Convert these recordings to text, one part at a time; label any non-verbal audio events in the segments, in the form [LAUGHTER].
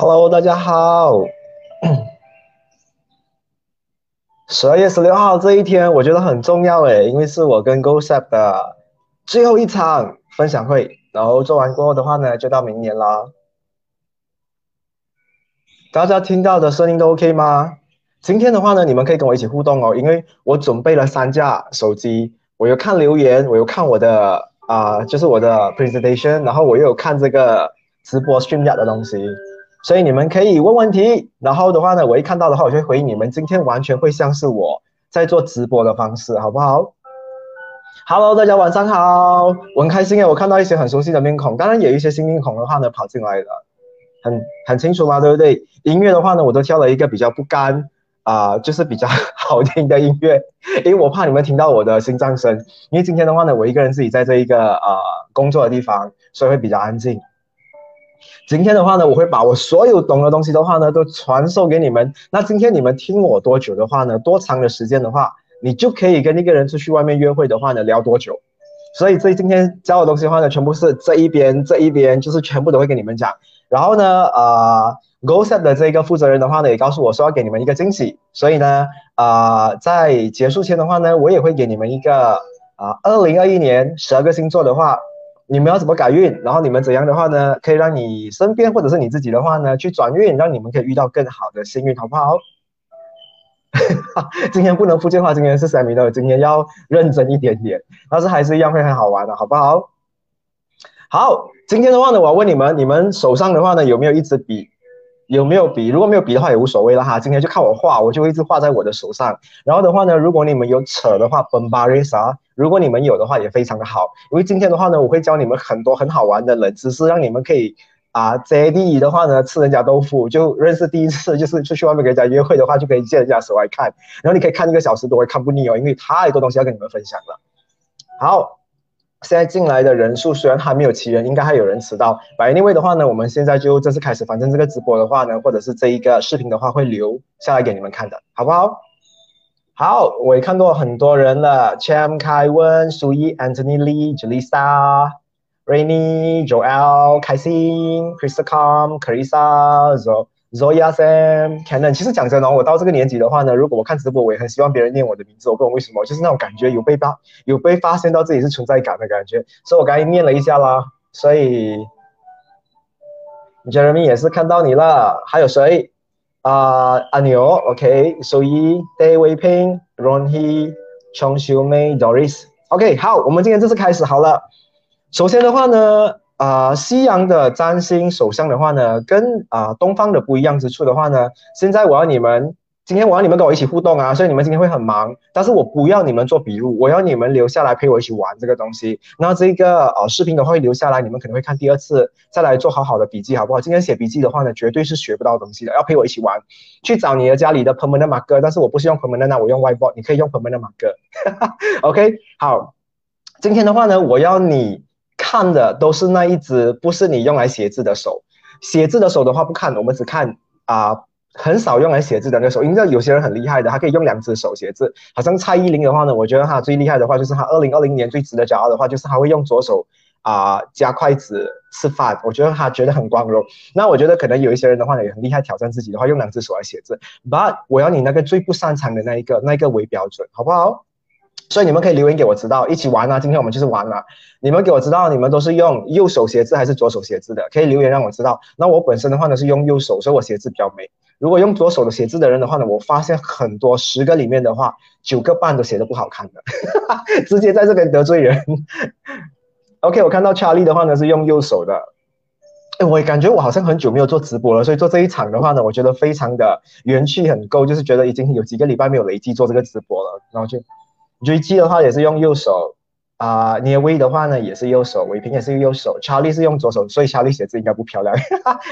Hello，大家好。[COUGHS] 十二月十六号这一天，我觉得很重要诶，因为是我跟 GoSap 的最后一场分享会，然后做完过后的话呢，就到明年啦。大家听到的声音都 OK 吗？今天的话呢，你们可以跟我一起互动哦，因为我准备了三架手机，我有看留言，我有看我的啊，就是我的 presentation，然后我又有看这个直播 stream 的东西。所以你们可以问问题，然后的话呢，我一看到的话，我就会回应你们。今天完全会像是我在做直播的方式，好不好？Hello，大家晚上好，我很开心诶，我看到一些很熟悉的面孔，当然有一些新面孔的话呢跑进来了，很很清楚嘛，对不对？音乐的话呢，我都挑了一个比较不干啊，就是比较好听的音乐，因为我怕你们听到我的心脏声。因为今天的话呢，我一个人自己在这一个呃工作的地方，所以会比较安静。今天的话呢，我会把我所有懂的东西的话呢，都传授给你们。那今天你们听我多久的话呢，多长的时间的话，你就可以跟那个人出去外面约会的话呢，聊多久。所以这今天教的东西的话呢，全部是这一边这一边，就是全部都会跟你们讲。然后呢，呃，GoSet 的这个负责人的话呢，也告诉我说要给你们一个惊喜。所以呢，啊，在结束前的话呢，我也会给你们一个啊，二零二一年十二个星座的话。你们要怎么改运？然后你们怎样的话呢？可以让你身边或者是你自己的话呢，去转运，让你们可以遇到更好的幸运，好不好？[LAUGHS] 今天不能福建话，今天是 Sammy 的，今天要认真一点点，但是还是一样会很好玩的，好不好？好，今天的话呢，我要问你们，你们手上的话呢，有没有一支笔？有没有笔？如果没有笔的话也无所谓了哈。今天就看我画，我就一直画在我的手上。然后的话呢，如果你们有扯的话，本巴瑞莎；如果你们有的话，也非常的好。因为今天的话呢，我会教你们很多很好玩的冷知识，让你们可以啊，接第一的话呢，吃人家豆腐就认识第一次，就是出去外面跟人家约会的话，就可以借人家手来看。然后你可以看一个小时都会看不腻哦，因为太多东西要跟你们分享了。好。现在进来的人数虽然还没有齐人，应该还有人迟到。Anyway 的话呢，我们现在就正式开始。反正这个直播的话呢，或者是这一个视频的话，会留下来给你们看的，好不好？好，我也看到很多人了：Cham、凯文、苏伊、Anthony Lee、Julissa、Rainy、Joel、开心、Krista、Com、Carissa、Zo。Zoya Sam Canon，其实讲真的，我到这个年纪的话呢，如果我看直播，我也很希望别人念我的名字。我不懂为什么，就是那种感觉有被发有被发现到自己是存在感的感觉。所以我刚才念了一下啦。所以 Jeremy 也是看到你了，还有谁啊？阿牛，OK，所以 Day Wei Ping、Ron He、Chong Xiu Mei、Doris，OK，好，我们今天正式开始好了。首先的话呢。啊，西洋的占星手相的话呢，跟啊东方的不一样之处的话呢，现在我要你们，今天我要你们跟我一起互动啊，所以你们今天会很忙，但是我不要你们做笔录，我要你们留下来陪我一起玩这个东西。那这个呃视频的话会留下来，你们可能会看第二次，再来做好好的笔记，好不好？今天写笔记的话呢，绝对是学不到东西的，要陪我一起玩，去找你的家里的 permanent marker，但是我不是用 permanent，我用 whiteboard，你可以用 permanent marker。[LAUGHS] OK，好，今天的话呢，我要你。看的都是那一只，不是你用来写字的手。写字的手的话不看，我们只看啊，很少用来写字的那个手。因为有些人很厉害的，他可以用两只手写字。好像蔡依林的话呢，我觉得他最厉害的话，就是他二零二零年最值得骄傲的话，就是他会用左手啊夹筷子吃饭。我觉得他觉得很光荣。那我觉得可能有一些人的话呢，也很厉害，挑战自己的话，用两只手来写字。But 我要你那个最不擅长的那一个，那一个为标准，好不好？所以你们可以留言给我知道，一起玩啊！今天我们就是玩啊！你们给我知道，你们都是用右手写字还是左手写字的？可以留言让我知道。那我本身的话呢是用右手，所以我写字比较美。如果用左手的写字的人的话呢，我发现很多十个里面的话，九个半都写的不好看的，[LAUGHS] 直接在这边得罪人。OK，我看到 Charlie 的话呢是用右手的。哎，我感觉我好像很久没有做直播了，所以做这一场的话呢，我觉得非常的元气很够，就是觉得已经有几个礼拜没有累计做这个直播了，然后就。追击 [LAUGHS] 的话也是用右手啊，捏威的话呢也是右手，伟平也是用右手，查理是用左手，所以查理写字应该不漂亮。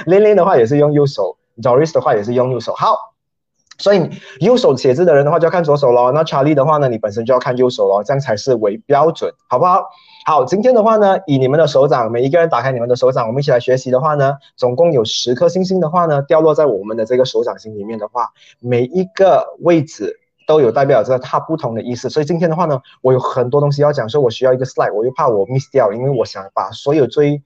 玲玲的话也是用右手，Doris 的话也是用右手。好，所以右手写字的人的话就要看左手咯。那查理的话呢，你本身就要看右手咯，这样才是为标准，好不好？好，今天的话呢，以你们的手掌，每一个人打开你们的手掌，我们一起来学习的话呢，总共有十颗星星的话呢，掉落在我们的这个手掌心里面的话，每一个位置。都有代表着它不同的意思，所以今天的话呢，我有很多东西要讲，所以我需要一个 slide，我又怕我 miss 掉，因为我想把所有最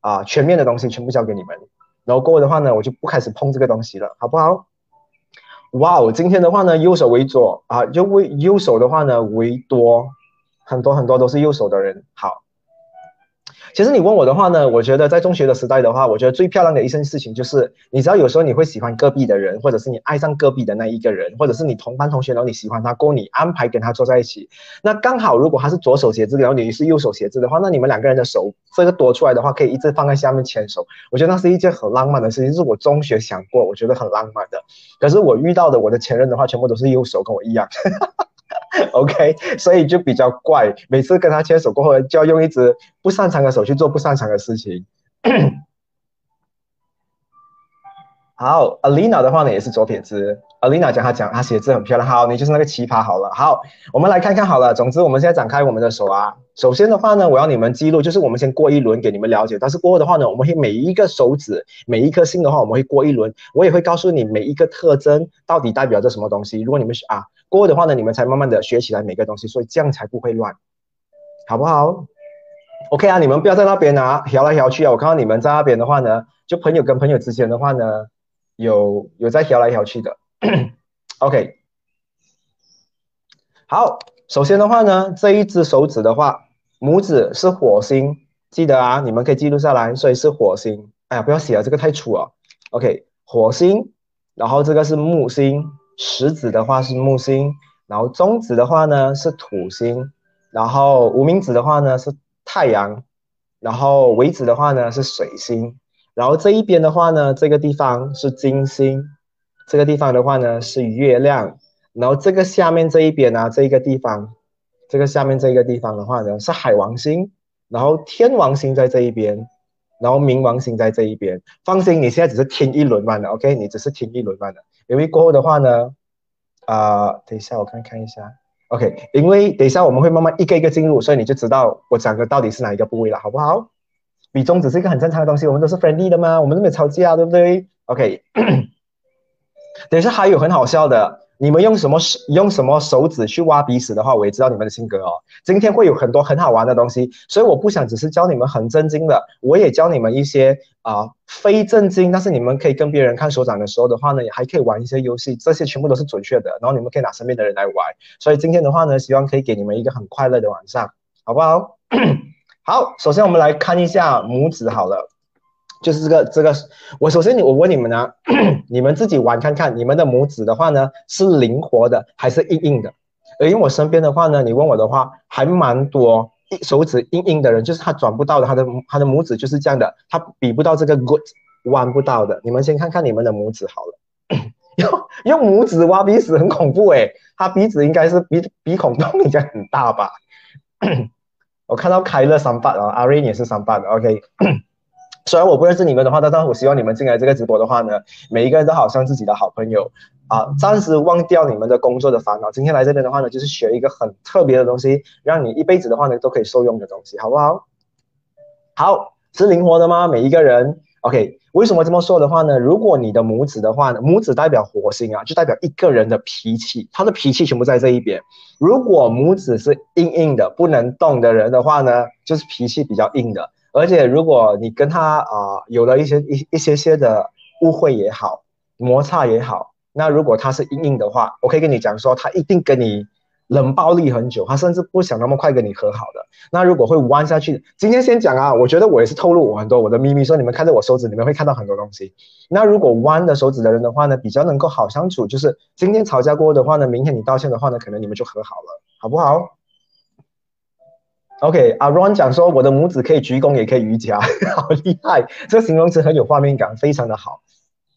啊全面的东西全部交给你们。然后过后的话呢，我就不开始碰这个东西了，好不好？哇哦，今天的话呢，右手为左啊，右为右手的话呢为多，很多很多都是右手的人，好。其实你问我的话呢，我觉得在中学的时代的话，我觉得最漂亮的一件事情就是，你知道有时候你会喜欢隔壁的人，或者是你爱上隔壁的那一个人，或者是你同班同学，然后你喜欢他，过你安排跟他坐在一起。那刚好如果他是左手写字，然后你是右手写字的话，那你们两个人的手这个多出来的话，可以一直放在下面牵手。我觉得那是一件很浪漫的事情，是我中学想过，我觉得很浪漫的。可是我遇到的我的前任的话，全部都是右手，跟我一样。[LAUGHS] OK，所以就比较怪，每次跟他牵手过后，就要用一只不擅长的手去做不擅长的事情。好，Alina 的话呢也是左撇子。Alina 讲她讲她写字很漂亮。好，你就是那个奇葩。好了，好，我们来看看好了。总之，我们现在展开我们的手啊。首先的话呢，我要你们记录，就是我们先过一轮给你们了解。但是过后的话呢，我们会每一个手指，每一颗星的话，我们会过一轮。我也会告诉你每一个特征到底代表着什么东西。如果你们啊过后的话呢，你们才慢慢的学起来每个东西，所以这样才不会乱，好不好？OK 啊，你们不要在那边啊摇来摇去啊。我看到你们在那边的话呢，就朋友跟朋友之间的话呢。有有在调来调去的，[CLEARS THROAT] OK，好，首先的话呢，这一只手指的话，拇指是火星，记得啊，你们可以记录下来，所以是火星。哎呀，不要写了，这个太粗了。OK，火星，然后这个是木星，食指的话是木星，然后中指的话呢是土星，然后无名指的话呢是太阳，然后尾指的话呢是水星。然后这一边的话呢，这个地方是金星，这个地方的话呢是月亮，然后这个下面这一边呢，这个地方，这个下面这个地方的话呢是海王星，然后天王星在这一边，然后冥王星在这一边。放心，你现在只是听一轮半的，OK？你只是听一轮半的，因为过后的话呢，啊，等一下我看看一下，OK？因为等一下我们会慢慢一个一个进入，所以你就知道我讲的到底是哪一个部位了，好不好？比中指是一个很正常的东西，我们都是 friendly 的嘛，我们都没有吵架，对不对？OK，[COUGHS] 等一下还有很好笑的，你们用什么手用什么手指去挖鼻屎的话，我也知道你们的性格哦。今天会有很多很好玩的东西，所以我不想只是教你们很震惊的，我也教你们一些啊非震惊，但是你们可以跟别人看手掌的时候的话呢，也还可以玩一些游戏，这些全部都是准确的，然后你们可以拿身边的人来玩。所以今天的话呢，希望可以给你们一个很快乐的晚上，好不好？好，首先我们来看一下拇指好了，就是这个这个，我首先我问你们呢，[CLEARS THROAT] 你们自己玩看看，你们的拇指的话呢是灵活的还是硬硬的？而因为我身边的话呢，你问我的话还蛮多，手指硬硬的人，就是他转不到的，他的他的拇指就是这样的，他比不到这个 good，弯不到的。你们先看看你们的拇指好了，[COUGHS] 用用拇指挖鼻屎很恐怖诶，他鼻子应该是鼻鼻孔洞应该很大吧？[COUGHS] 我看到开乐三八啊，阿瑞也是三八的，OK。[CLEARS THROAT] 虽然我不认识你们的话，但是我希望你们进来这个直播的话呢，每一个人都好像自己的好朋友啊，暂时忘掉你们的工作的烦恼。今天来这边的话呢，就是学一个很特别的东西，让你一辈子的话呢都可以受用的东西，好不好？好，是灵活的吗？每一个人，OK。为什么这么说的话呢？如果你的拇指的话呢，拇指代表火星啊，就代表一个人的脾气，他的脾气全部在这一边。如果拇指是硬硬的、不能动的人的话呢，就是脾气比较硬的。而且如果你跟他啊有了一些一一些些的误会也好，摩擦也好，那如果他是硬硬的话，我可以跟你讲说，他一定跟你。冷暴力很久，他甚至不想那么快跟你和好的。那如果会弯下去，今天先讲啊，我觉得我也是透露我很多我的秘密，说你们看着我手指，你们会看到很多东西。那如果弯的手指的人的话呢，比较能够好相处，就是今天吵架过的话呢，明天你道歉的话呢，可能你们就和好了，好不好？OK，阿 Ron 讲说我的拇指可以鞠躬，也可以瑜伽，[LAUGHS] 好厉害，这个形容词很有画面感，非常的好。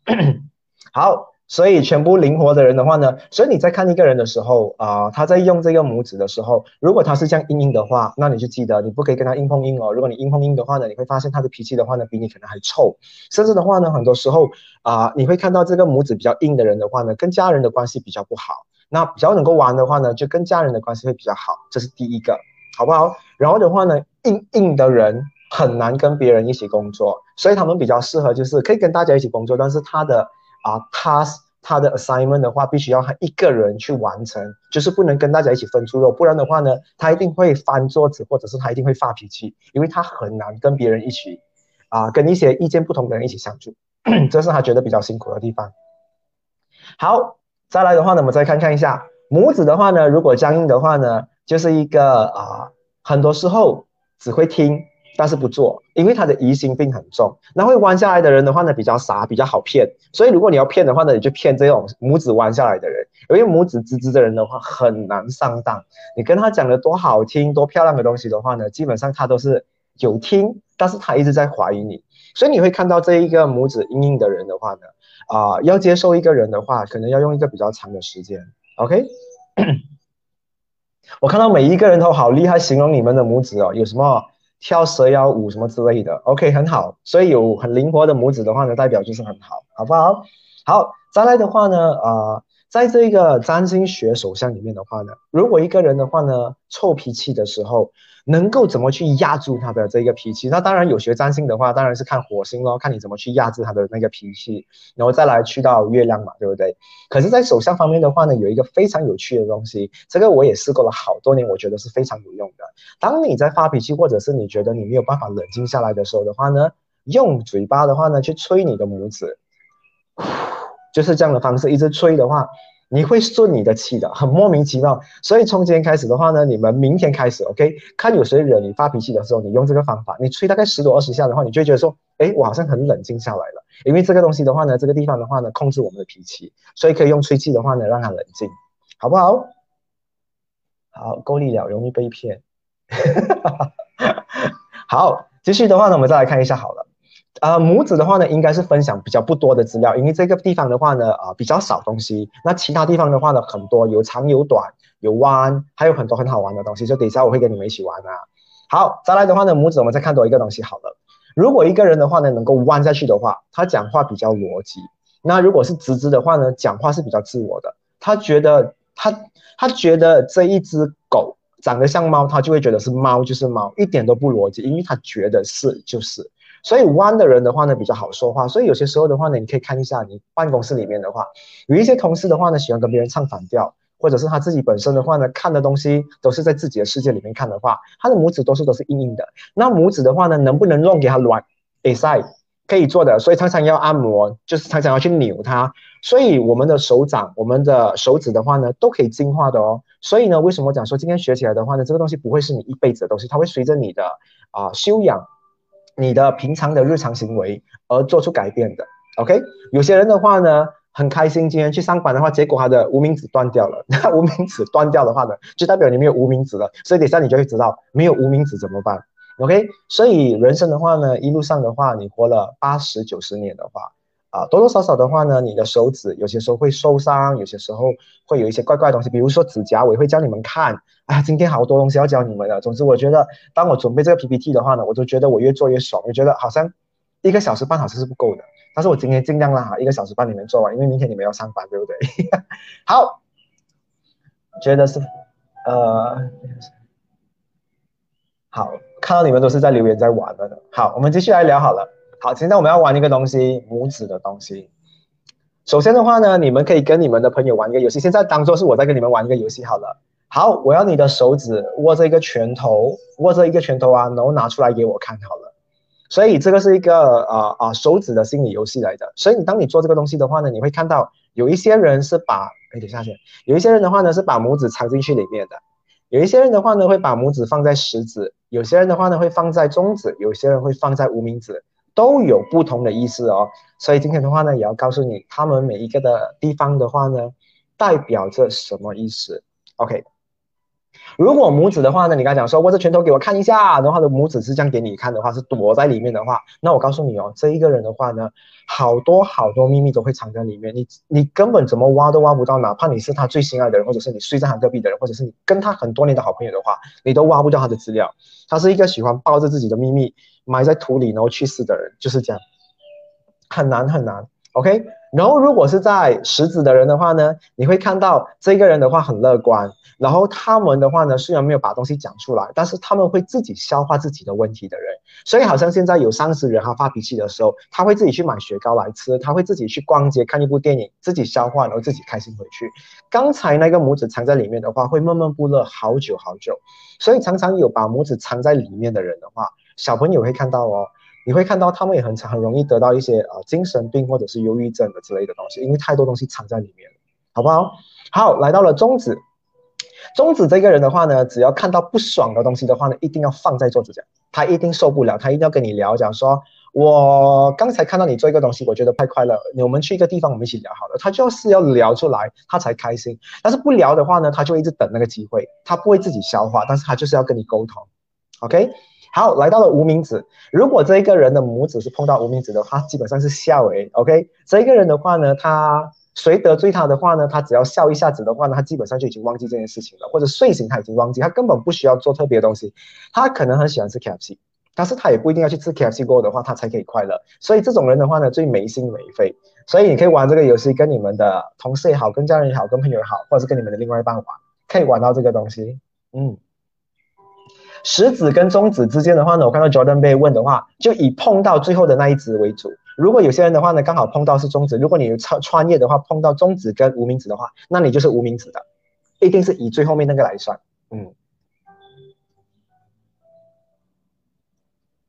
[COUGHS] 好。所以全部灵活的人的话呢，所以你在看一个人的时候啊，他在用这个拇指的时候，如果他是这样硬硬的话，那你就记得你不可以跟他硬碰硬哦。如果你硬碰硬的话呢，你会发现他的脾气的话呢，比你可能还臭。甚至的话呢，很多时候啊，你会看到这个拇指比较硬的人的话呢，跟家人的关系比较不好。那比较能够玩的话呢，就跟家人的关系会比较好，这是第一个，好不好？然后的话呢，硬硬的人很难跟别人一起工作，所以他们比较适合就是可以跟大家一起工作，但是他的。啊，他他的 assignment 的话，必须要他一个人去完成，就是不能跟大家一起分猪肉，不然的话呢，他一定会翻桌子，或者是他一定会发脾气，因为他很难跟别人一起，啊，跟一些意见不同的人一起相处。这是他觉得比较辛苦的地方。好，再来的话呢，我们再看看一下拇指的话呢，如果僵硬的话呢，就是一个啊，很多时候只会听。但是不做，因为他的疑心病很重。那会弯下来的人的话呢，比较傻，比较好骗。所以如果你要骗的话呢，你就骗这种拇指弯下来的人。因为拇指直直的人的话很难上当。你跟他讲的多好听、多漂亮的东西的话呢，基本上他都是有听，但是他一直在怀疑你。所以你会看到这一个拇指硬硬的人的话呢，啊，要接受一个人的话，可能要用一个比较长的时间。OK，我看到每一个人都好厉害，形容你们的拇指哦，有什么？跳蛇腰舞什么之类的，OK，很好。所以有很灵活的拇指的话呢，代表就是很好，好不好？好，再来的话呢，啊。在这个占星学手相里面的话呢，如果一个人的话呢，臭脾气的时候，能够怎么去压住他的这个脾气？那当然有学占星的话，当然是看火星咯，看你怎么去压制他的那个脾气，然后再来去到月亮嘛，对不对？可是，在手相方面的话呢，有一个非常有趣的东西，这个我也试过了好多年，我觉得是非常有用的。当你在发脾气，或者是你觉得你没有办法冷静下来的时候的话呢，用嘴巴的话呢，去吹你的拇指。就是这样的方式，一直吹的话，你会顺你的气的，很莫名其妙。所以从今天开始的话呢，你们明天开始，OK？看有谁惹你发脾气的时候，你用这个方法，你吹大概十多二十下的话，你就会觉得说，哎，我好像很冷静下来了。因为这个东西的话呢，这个地方的话呢，控制我们的脾气，所以可以用吹气的话呢，让它冷静，好不好？好，够力了，容易被骗。[LAUGHS] 好，继续的话呢，我们再来看一下，好了。呃，拇指的话呢，应该是分享比较不多的资料，因为这个地方的话呢，呃，比较少东西。那其他地方的话呢，很多，有长有短，有弯，还有很多很好玩的东西。就等一下我会跟你们一起玩啊。好，再来的话呢，拇指我们再看多一个东西好了。如果一个人的话呢，能够弯下去的话，他讲话比较逻辑。那如果是直直的话呢，讲话是比较自我的。他觉得他他觉得这一只狗长得像猫，他就会觉得是猫就是猫，一点都不逻辑，因为他觉得是就是。所以弯的人的话呢比较好说话，所以有些时候的话呢，你可以看一下你办公室里面的话，有一些同事的话呢喜欢跟别人唱反调，或者是他自己本身的话呢看的东西都是在自己的世界里面看的话，他的拇指多数都是硬硬的。那拇指的话呢，能不能弄给他软？哎塞，可以做的。所以常常要按摩，就是常常要去扭它。所以我们的手掌、我们的手指的话呢，都可以进化的哦。所以呢，为什么讲说今天学起来的话呢，这个东西不会是你一辈子的东西，它会随着你的啊修养。你的平常的日常行为而做出改变的，OK？有些人的话呢，很开心今天去上班的话，结果他的无名指断掉了。[LAUGHS] 那无名指断掉的话呢，就代表你没有无名指了。所以等下你就会知道，没有无名指怎么办，OK？所以人生的话呢，一路上的话，你活了八十九十年的话。啊，多多少少的话呢，你的手指有些时候会受伤，有些时候会有一些怪怪东西，比如说指甲，我也会教你们看。啊，今天好多东西要教你们的。总之，我觉得当我准备这个 PPT 的话呢，我就觉得我越做越爽，我觉得好像一个小时半小时是不够的。但是我今天尽量啦，一个小时半你们做完，因为明天你们要上班，对不对？[LAUGHS] 好，觉得是，呃，好，看到你们都是在留言在玩的。好，我们继续来聊好了。好，现在我们要玩一个东西，拇指的东西。首先的话呢，你们可以跟你们的朋友玩一个游戏。现在当做是我在跟你们玩一个游戏好了。好，我要你的手指握着一个拳头，握着一个拳头啊，然后拿出来给我看好了。所以这个是一个啊啊手指的心理游戏来的。所以当你做这个东西的话呢，你会看到有一些人是把，哎，等下先，有一些人的话呢是把拇指藏进去里面的，有一些人的话呢会把拇指放在食指，有些人的话呢会放在中指，有些人会放在无名指。都有不同的意思哦，所以今天的话呢，也要告诉你，他们每一个的地方的话呢，代表着什么意思？OK，如果拇指的话呢，你刚才讲说握着拳头给我看一下，然后的拇指是这样给你看的话，是躲在里面的话，那我告诉你哦，这一个人的话呢，好多好多秘密都会藏在里面，你你根本怎么挖都挖不到，哪怕你是他最心爱的人，或者是你睡在他隔壁的人，或者是你跟他很多年的好朋友的话，你都挖不掉他的资料。他是一个喜欢抱着自己的秘密。埋在土里然后去世的人就是这样，很难很难。OK，然后如果是在食指的人的话呢，你会看到这个人的话很乐观，然后他们的话呢虽然没有把东西讲出来，但是他们会自己消化自己的问题的人。所以好像现在有三十人他发脾气的时候，他会自己去买雪糕来吃，他会自己去逛街看一部电影，自己消化然后自己开心回去。刚才那个拇指藏在里面的话，会闷闷不乐好久好久。所以常常有把拇指藏在里面的人的话。小朋友会看到哦，你会看到他们也很常很容易得到一些呃精神病或者是忧郁症的之类的东西，因为太多东西藏在里面，好不好？好，来到了中指，中指这个人的话呢，只要看到不爽的东西的话呢，一定要放在桌子上，他一定受不了，他一定要跟你聊讲说。我刚才看到你做一个东西，我觉得太快乐。我们去一个地方，我们一起聊好了。他就是要聊出来，他才开心。但是不聊的话呢，他就一直等那个机会，他不会自己消化，但是他就是要跟你沟通。OK，好，来到了无名指。如果这一个人的拇指是碰到无名指的话，基本上是笑诶。OK，这一个人的话呢，他谁得罪他的话呢，他只要笑一下子的话呢，他基本上就已经忘记这件事情了，或者睡醒他已经忘记，他根本不需要做特别的东西。他可能很喜欢吃 KFC。但是他也不一定要去吃 KFC 过的话，他才可以快乐。所以这种人的话呢，最没心没肺。所以你可以玩这个游戏，跟你们的同事也好，跟家人也好，跟朋友也好，或者是跟你们的另外一半玩，可以玩到这个东西。嗯，食指跟中指之间的话呢，我看到 Jordan 被问的话，就以碰到最后的那一指为主。如果有些人的话呢，刚好碰到是中指，如果你穿穿越的话，碰到中指跟无名指的话，那你就是无名指的，一定是以最后面那个来算。嗯。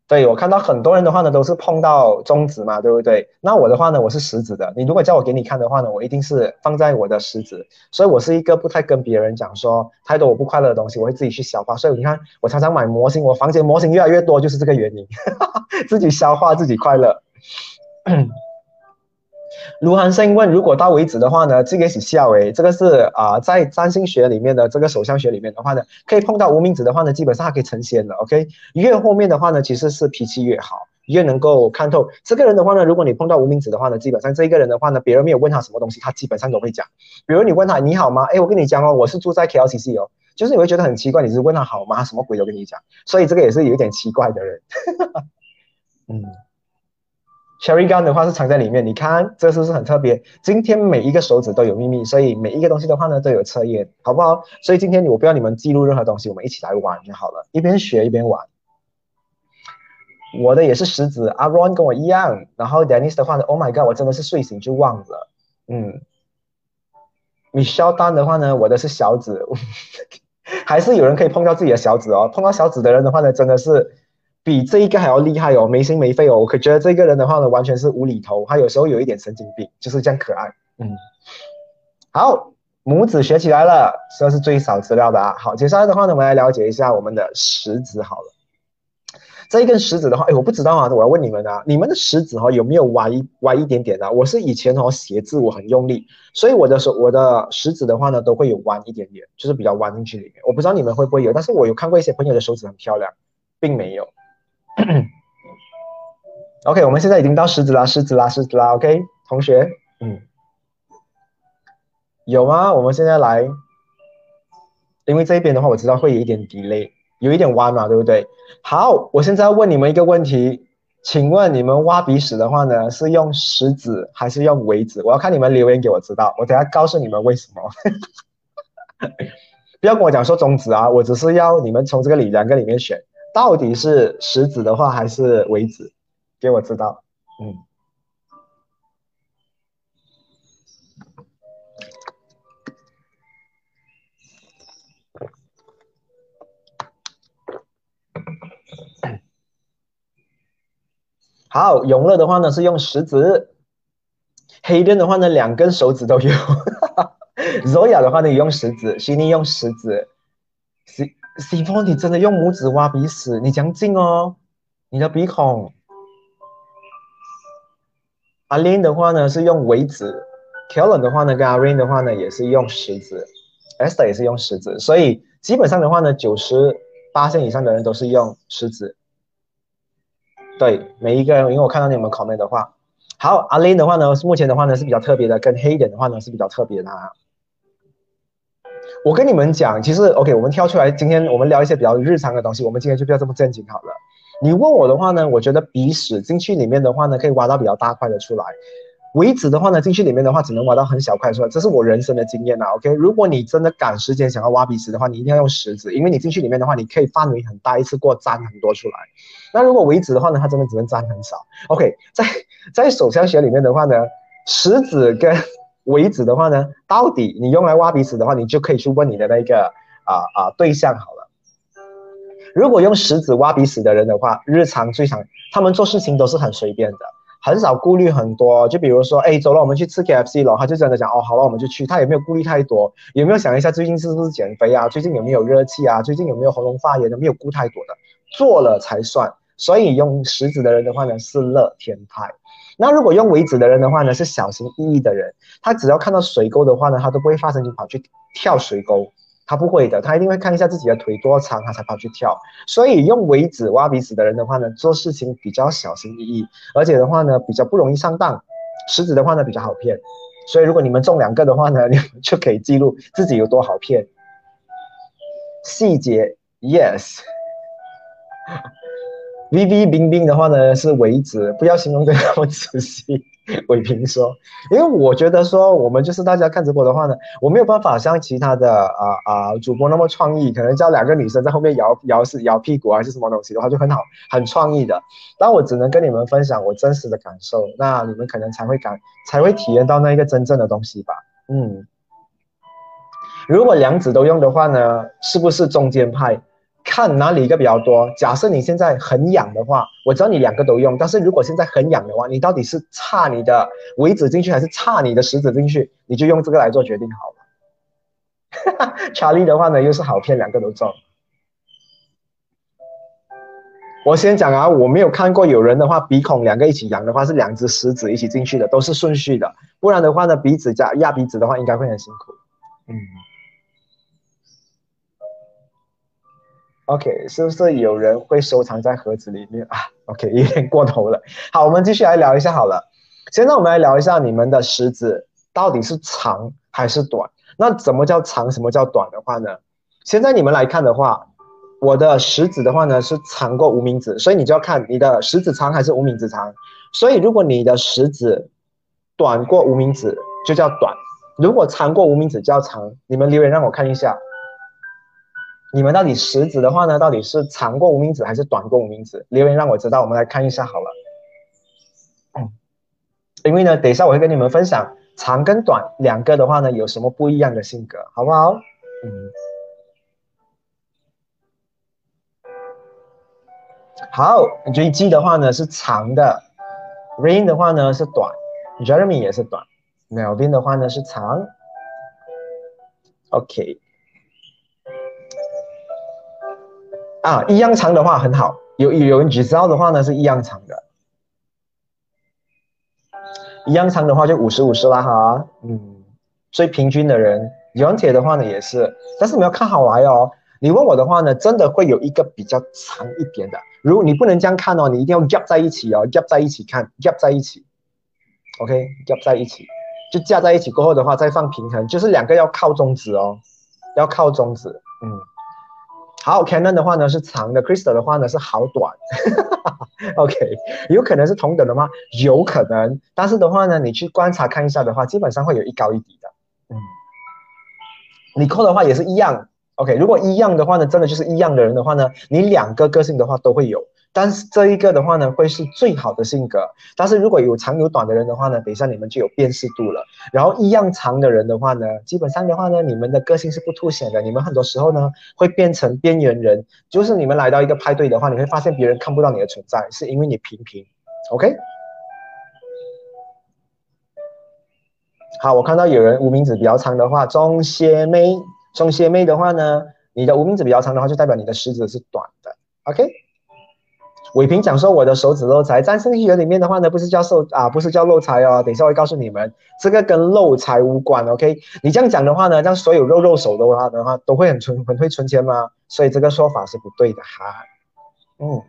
对我看到很多人的话呢，都是碰到中指嘛，对不对？那我的话呢，我是食指的。你如果叫我给你看的话呢，我一定是放在我的食指。所以我是一个不太跟别人讲说太多我不快乐的东西，我会自己去消化。所以你看，我常常买模型，我房间模型越来越多，就是这个原因，[LAUGHS] 自己消化，自己快乐。卢汉生问：如果到为止的话呢？这个是下为，这个是啊，在占星学里面的这个手相学里面的话呢，可以碰到无名指的话呢，基本上它可以成仙的。OK，越后面的话呢，其实是脾气越好，越能够看透这个人的话呢。如果你碰到无名指的话呢，基本上这一个人的话呢，别人没有问他什么东西，他基本上都会讲。比如你问他你好吗？哎，我跟你讲哦，我是住在 KLCC 哦，就是你会觉得很奇怪，你是问他好吗？什么鬼都跟你讲，所以这个也是有点奇怪的人。[LAUGHS] 嗯。Cherry gun 的话是藏在里面，你看这是不是很特别？今天每一个手指都有秘密，所以每一个东西的话呢都有测验，好不好？所以今天我不要你们记录任何东西，我们一起来玩就好了，一边学一边玩。我的也是食指，阿 Ron 跟我一样，然后 Dennis 的话呢，Oh my God，我真的是睡醒就忘了。嗯，Michelle 丹的话呢，我的是小指，[LAUGHS] 还是有人可以碰到自己的小指哦。碰到小指的人的话呢，真的是。比这一个还要厉害哦，没心没肺哦，我可觉得这个人的话呢，完全是无厘头，他有时候有一点神经病，就是这样可爱。嗯，好，拇指学起来了，这是最少资料的啊。好，接下来的话呢，我们来了解一下我们的食指好了。这一根食指的话，哎，我不知道啊，我要问你们啊，你们的食指哈有没有歪一歪一点点的？我是以前哦写字我很用力，所以我的手我的食指的话呢都会有弯一点点，就是比较弯进去里面。我不知道你们会不会有，但是我有看过一些朋友的手指很漂亮，并没有。[CLEARS THROAT] OK，我们现在已经到狮子啦，狮子啦，狮子啦。OK，同学，嗯，有吗？我们现在来，因为这一边的话，我知道会有一点 delay，有一点弯嘛，对不对？好，我现在要问你们一个问题，请问你们挖鼻屎的话呢，是用食指还是用尾指？我要看你们留言给我知道，我等下告诉你们为什么。[LAUGHS] 不要跟我讲说中指啊，我只是要你们从这个里两个里面选。到底是食指的话还是尾指？给我知道。嗯。好，永乐的话呢是用食指，黑灯的话呢两根手指都有。[LAUGHS] Zoya 的话呢也用食指，悉尼用食指。西风，你真的用拇指挖鼻屎？你讲近哦，你的鼻孔。阿林的话呢是用尾指，Kellen 的话呢跟阿 Rain 的话呢也是用食指，Esther 也是用食指，所以基本上的话呢，九十八线以上的人都是用食指。对，每一个人，因为我看到你们 comment 的话，好，阿林的话呢，目前的话呢是比较特别的，跟黑点的话呢是比较特别的。啊我跟你们讲，其实 OK，我们挑出来，今天我们聊一些比较日常的东西。我们今天就不要这么正经好了。你问我的话呢，我觉得鼻屎进去里面的话呢，可以挖到比较大块的出来；尾指的话呢，进去里面的话，只能挖到很小块出来。这是我人生的经验呐。OK，如果你真的赶时间想要挖鼻屎的话，你一定要用食指，因为你进去里面的话，你可以范围很大，一次过粘很多出来。那如果尾指的话呢，它真的只能粘很少。OK，在在手相学里面的话呢，食指跟尾指的话呢，到底你用来挖鼻屎的话，你就可以去问你的那个啊啊对象好了。如果用食指挖鼻屎的人的话，日常最常他们做事情都是很随便的，很少顾虑很多。就比如说，哎，走了，我们去吃 KFC 了，他就真的讲，哦，好了，我们就去。他也没有顾虑太多，有没有想一下最近是不是减肥啊？最近有没有热气啊？最近有没有喉咙发炎的？没有顾太多的，做了才算。所以用食指的人的话呢，是乐天派。那如果用尾指的人的话呢，是小心翼翼的人。他只要看到水沟的话呢，他都不会发神经跑去跳水沟，他不会的，他一定会看一下自己的腿多长，他才跑去跳。所以用尾指挖鼻子的人的话呢，做事情比较小心翼翼，而且的话呢，比较不容易上当。食指的话呢，比较好骗。所以如果你们中两个的话呢，你们就可以记录自己有多好骗。细节，yes。V V 冰冰的话呢是为止，不要形容的那么仔细。伟平说，因为我觉得说我们就是大家看直播的话呢，我没有办法像其他的啊啊主播那么创意，可能叫两个女生在后面摇摇是摇屁股还是什么东西的话就很好，很创意的。但我只能跟你们分享我真实的感受，那你们可能才会感才会体验到那一个真正的东西吧。嗯，如果两指都用的话呢，是不是中间派？看哪里一个比较多。假设你现在很痒的话，我知道你两个都用。但是如果现在很痒的话，你到底是插你的尾指进去，还是插你的食指进去？你就用这个来做决定好了。[LAUGHS] 查理的话呢，又是好骗，两个都中。我先讲啊，我没有看过有人的话，鼻孔两个一起痒的话，是两只食指一起进去的，都是顺序的。不然的话呢，鼻子加压鼻子的话，应该会很辛苦。嗯。OK，是不是有人会收藏在盒子里面啊？OK，[LAUGHS] 有点过头了。好，我们继续来聊一下好了。现在我们来聊一下你们的食指到底是长还是短？那怎么叫长？什么叫短的话呢？现在你们来看的话，我的食指的话呢是长过无名指，所以你就要看你的食指长还是无名指长。所以如果你的食指短过无名指就叫短，如果长过无名指叫长。你们留言让我看一下。你们到底食指的话呢，到底是长过无名指还是短过无名指？留言让我知道，我们来看一下好了。嗯，因为呢，等一下我会跟你们分享长跟短两个的话呢，有什么不一样的性格，好不好？嗯，好，JG 的话呢是长的，Rain 的话呢是短，Jeremy 也是短，Melvin 的话呢是长，OK。啊，一样长的话很好，有有人知道的话呢是一样长的，一样长的话就五十五十啦哈，嗯，最平均的人，原铁的话呢也是，但是你要看好来哦。你问我的话呢，真的会有一个比较长一点的，如果你不能这样看哦，你一定要压在一起哦压在一起看压在一起，OK，压在一起，就架在一起过后的话再放平衡，就是两个要靠中指哦，要靠中指，嗯。好，Canon 的话呢是长的，Crystal 的话呢是好短。[LAUGHS] OK，有可能是同等的吗？有可能，但是的话呢，你去观察看一下的话，基本上会有一高一低的。嗯，你扣的话也是一样。OK，如果一样的话呢，真的就是一样的人的话呢，你两个个性的话都会有。但是这一个的话呢，会是最好的性格。但是如果有长有短的人的话呢，等一下你们就有辨识度了。然后一样长的人的话呢，基本上的话呢，你们的个性是不凸显的。你们很多时候呢，会变成边缘人。就是你们来到一个派对的话，你会发现别人看不到你的存在，是因为你平平。OK。好，我看到有人无名指比较长的话，中蝎妹，中蝎妹的话呢，你的无名指比较长的话，就代表你的食指是短的。OK。伟平讲说我的手指漏财，在生意学里面的话呢，不是叫受啊，不是叫漏财哦。等一下我会告诉你们，这个跟漏财无关。OK，你这样讲的话呢，让所有肉肉手的话的话，都会很存很会存钱吗？所以这个说法是不对的哈。嗯，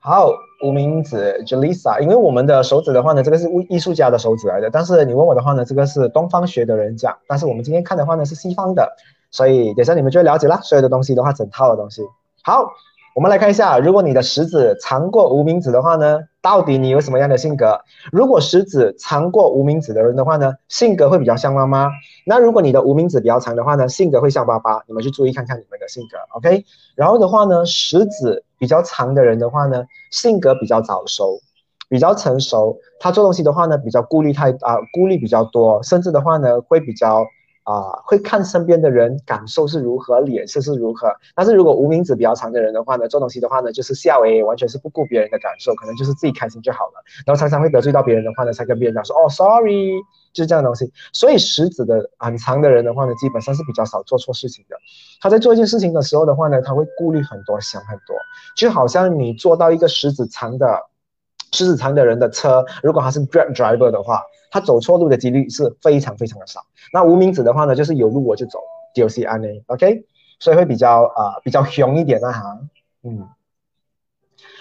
好，无名指 Jalisa，因为我们的手指的话呢，这个是艺术家的手指来的。但是你问我的话呢，这个是东方学的人讲，但是我们今天看的话呢是西方的，所以等下你们就会了解啦。所有的东西的话，整套的东西，好。我们来看一下，如果你的食指长过无名指的话呢，到底你有什么样的性格？如果食指长过无名指的人的话呢，性格会比较像妈妈。那如果你的无名指比较长的话呢，性格会像爸爸。你们去注意看看你们的性格，OK？然后的话呢，食指比较长的人的话呢，性格比较早熟，比较成熟。他做东西的话呢，比较顾虑太啊，顾虑比较多，甚至的话呢，会比较啊，会看身边的人感受是如何，脸色是如何。但是如果无名指比较长的人的话呢，做东西的话呢，就是下为完全是不顾别人的感受，可能就是自己开心就好了。然后常常会得罪到别人的话呢，才跟别人讲说哦，sorry，就是这样的东西。所以食指的很长的人的话呢，基本上是比较少做错事情的。他在做一件事情的时候的话呢，他会顾虑很多，想很多，就好像你做到一个食指长的。狮子长的人的车，如果他是 Grab driver 的话，他走错路的几率是非常非常的少。那无名指的话呢，就是有路我就走，D O C N A，OK，所以会比较啊比较凶一点啊哈，嗯，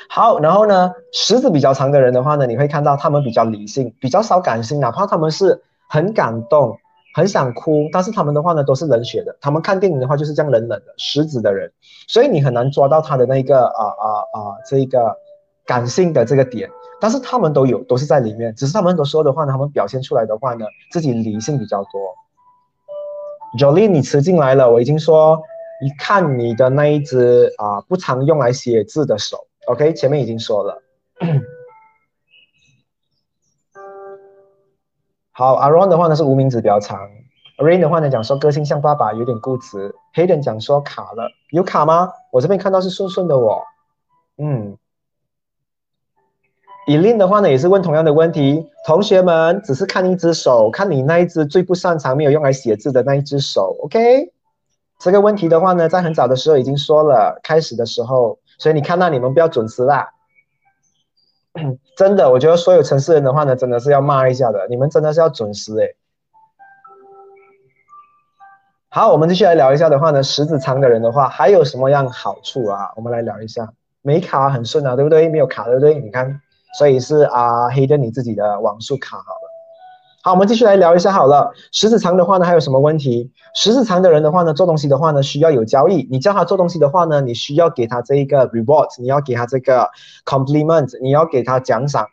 好，然后呢，食指比较长的人的话呢，你会看到他们比较理性，比较少感性，哪怕他们是很感动、很想哭，但是他们的话呢都是冷血的。他们看电影的话就是这样冷冷的，食指的人，所以你很难抓到他的那个啊啊啊这个。感性的这个点，但是他们都有，都是在里面。只是他们很多时候的话呢，他们表现出来的话呢，自己理性比较多。Jolie，你吃进来了，我已经说，一看你的那一只啊，不常用来写字的手，OK，前面已经说了。好，Aaron 的话呢是无名指比较长，Rain 的话呢讲说个性像爸爸，有点固执。Hayden 讲说卡了，有卡吗？我这边看到是顺顺的哦，嗯。以令的话呢，也是问同样的问题。同学们只是看一只手，看你那一只最不擅长、没有用来写字的那一只手。OK，这个问题的话呢，在很早的时候已经说了，开始的时候，所以你看到你们不要准时啦。[COUGHS] 真的，我觉得所有城市人的话呢，真的是要骂一下的。你们真的是要准时诶。好，我们继续来聊一下的话呢，食指长的人的话，还有什么样好处啊？我们来聊一下，没卡很顺啊，对不对？没有卡，对不对？你看。所以是啊，黑的你自己的网速卡好了。好，我们继续来聊一下好了。食指长的话呢，还有什么问题？食指长的人的话呢，做东西的话呢，需要有交易。你叫他做东西的话呢，你需要给他这一个 reward，你要给他这个 compliment，你要给他奖赏，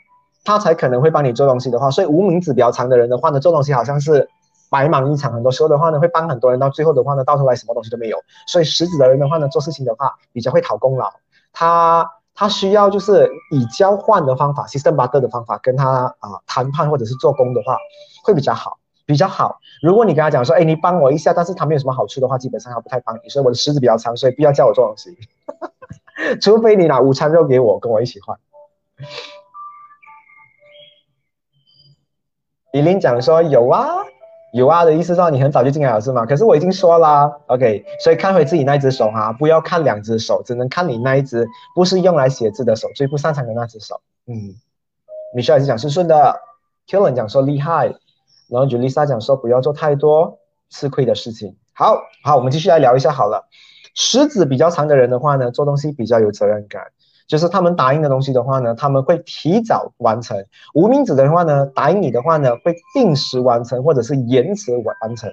他才可能会帮你做东西的话。所以无名指比较长的人的话呢，做东西好像是白忙一场，很多时候的话呢，会帮很多人，到最后的话呢，到头来什么东西都没有。所以食指的人的话呢，做事情的话比较会讨功劳，他。他需要就是以交换的方法，system butter 的方法跟他啊谈判或者是做工的话，会比较好，比较好。如果你跟他讲说，哎，你帮我一下，但是他没有什么好处的话，基本上他不太帮你。所以我的食指比较长，所以不要叫我做东西，[LAUGHS] 除非你拿午餐肉给我，跟我一起换。[LAUGHS] 李林讲说有啊。有啊的意思说你很早就进来了是吗？可是我已经说啦，OK，所以看回自己那只手哈，不要看两只手，只能看你那一只不是用来写字的手，最不擅长的那只手。嗯，米歇尔是讲顺顺的，Killen 讲说厉害，然后 Julisa 讲说不要做太多吃亏的事情。好好，我们继续来聊一下好了。食指比较长的人的话呢，做东西比较有责任感。就是他们答应的东西的话呢，他们会提早完成；无名指的话呢，答应你的话呢，会定时完成或者是延迟完成。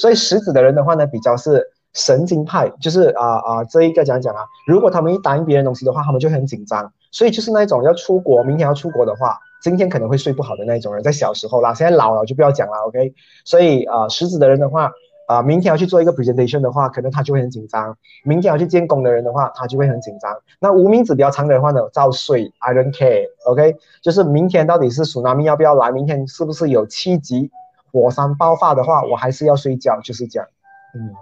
所以食指的人的话呢，比较是神经派，就是啊啊这一个讲讲啊，如果他们一答应别人东西的话，他们就很紧张。所以就是那种要出国，明天要出国的话，今天可能会睡不好的那种人，在小时候啦，现在老了就不要讲了，OK。所以啊，食指的人的话。啊，明天要去做一个 presentation 的话，可能他就会很紧张。明天要去见工的人的话，他就会很紧张。那无名指比较长的话呢，照睡，I don't care，OK，就是明天到底是鼠南命要不要来，明天是不是有七级火山爆发的话，我还是要睡觉，就是这样。嗯。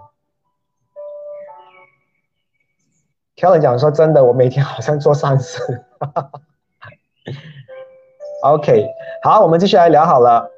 Kellen 讲说真的，我每天好像做善事。[LAUGHS] OK，好，我们继续来聊好了。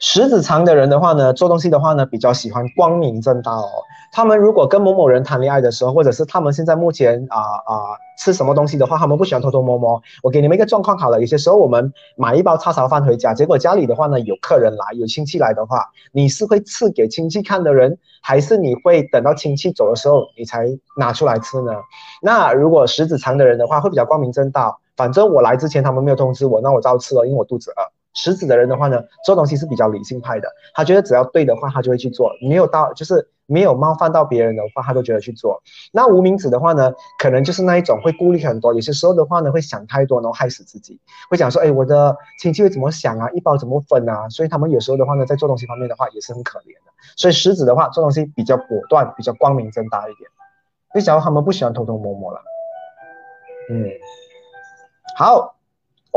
食指长的人的话呢，做东西的话呢，比较喜欢光明正大哦。他们如果跟某某人谈恋爱的时候，或者是他们现在目前啊啊吃什么东西的话，他们不喜欢偷偷摸摸。我给你们一个状况好了，有些时候我们买一包叉烧饭回家，结果家里的话呢有客人来，有亲戚来的话，你是会赐给亲戚看的人，还是你会等到亲戚走的时候你才拿出来吃呢？那如果食指长的人的话，会比较光明正大，反正我来之前他们没有通知我，那我照吃了，因为我肚子饿。食指的人的话呢，做东西是比较理性派的，他觉得只要对的话，他就会去做，没有到就是没有冒犯到别人的话，他都觉得去做。那无名指的话呢，可能就是那一种会顾虑很多，有些时候的话呢，会想太多，然后害死自己，会想说，哎，我的亲戚会怎么想啊？一包怎么分啊？所以他们有时候的话呢，在做东西方面的话也是很可怜的。所以食指的话，做东西比较果断，比较光明正大一点。为什么他们不喜欢偷偷摸摸了？嗯，好。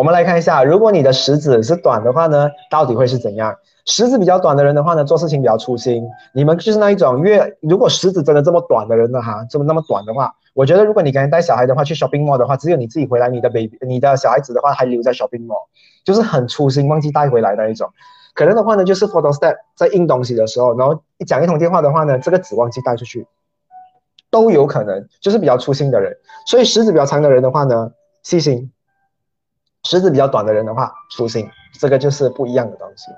我们来看一下，如果你的食指是短的话呢，到底会是怎样？食指比较短的人的话呢，做事情比较粗心。你们就是那一种越如果食指真的这么短的人呢，哈，这么那么短的话，我觉得如果你刚带小孩的话去 shopping mall 的话，只有你自己回来，你的 baby 你的小孩子的话还留在 shopping mall，就是很粗心，忘记带回来那一种。可能的话呢，就是 photo step 在印东西的时候，然后一讲一通电话的话呢，这个纸忘记带出去，都有可能，就是比较粗心的人。所以食指比较长的人的话呢，细心；食指比较短的人的话，粗心。这个就是不一样的东西，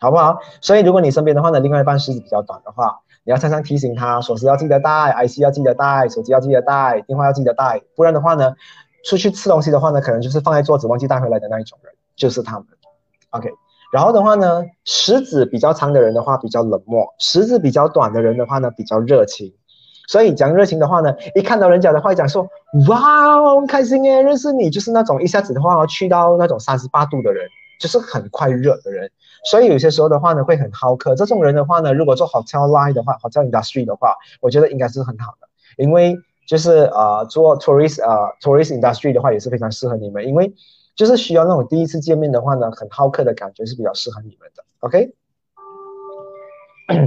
好不好？所以如果你身边的话呢，另外一半食指比较短的话，你要常常提醒他，锁匙要记得带，IC 要记得带，手机要记得带，电话要记得带，不然的话呢，出去吃东西的话呢，可能就是放在桌子忘记带回来的那一种人，就是他们。OK。然后的话呢，食指比较长的人的话比较冷漠，食指比较短的人的话呢比较热情。所以讲热情的话呢，一看到人家的话讲说，哇，很开心耶，认识你，就是那种一下子的话去到那种三十八度的人，就是很快热的人。所以有些时候的话呢，会很好客。这种人的话呢，如果做 hotel line 的话，hotel industry 的话，我觉得应该是很好的，因为就是呃做 tourist 呃 tourist industry 的话也是非常适合你们，因为。就是需要那种第一次见面的话呢，很好客的感觉是比较适合你们的。OK，[COUGHS]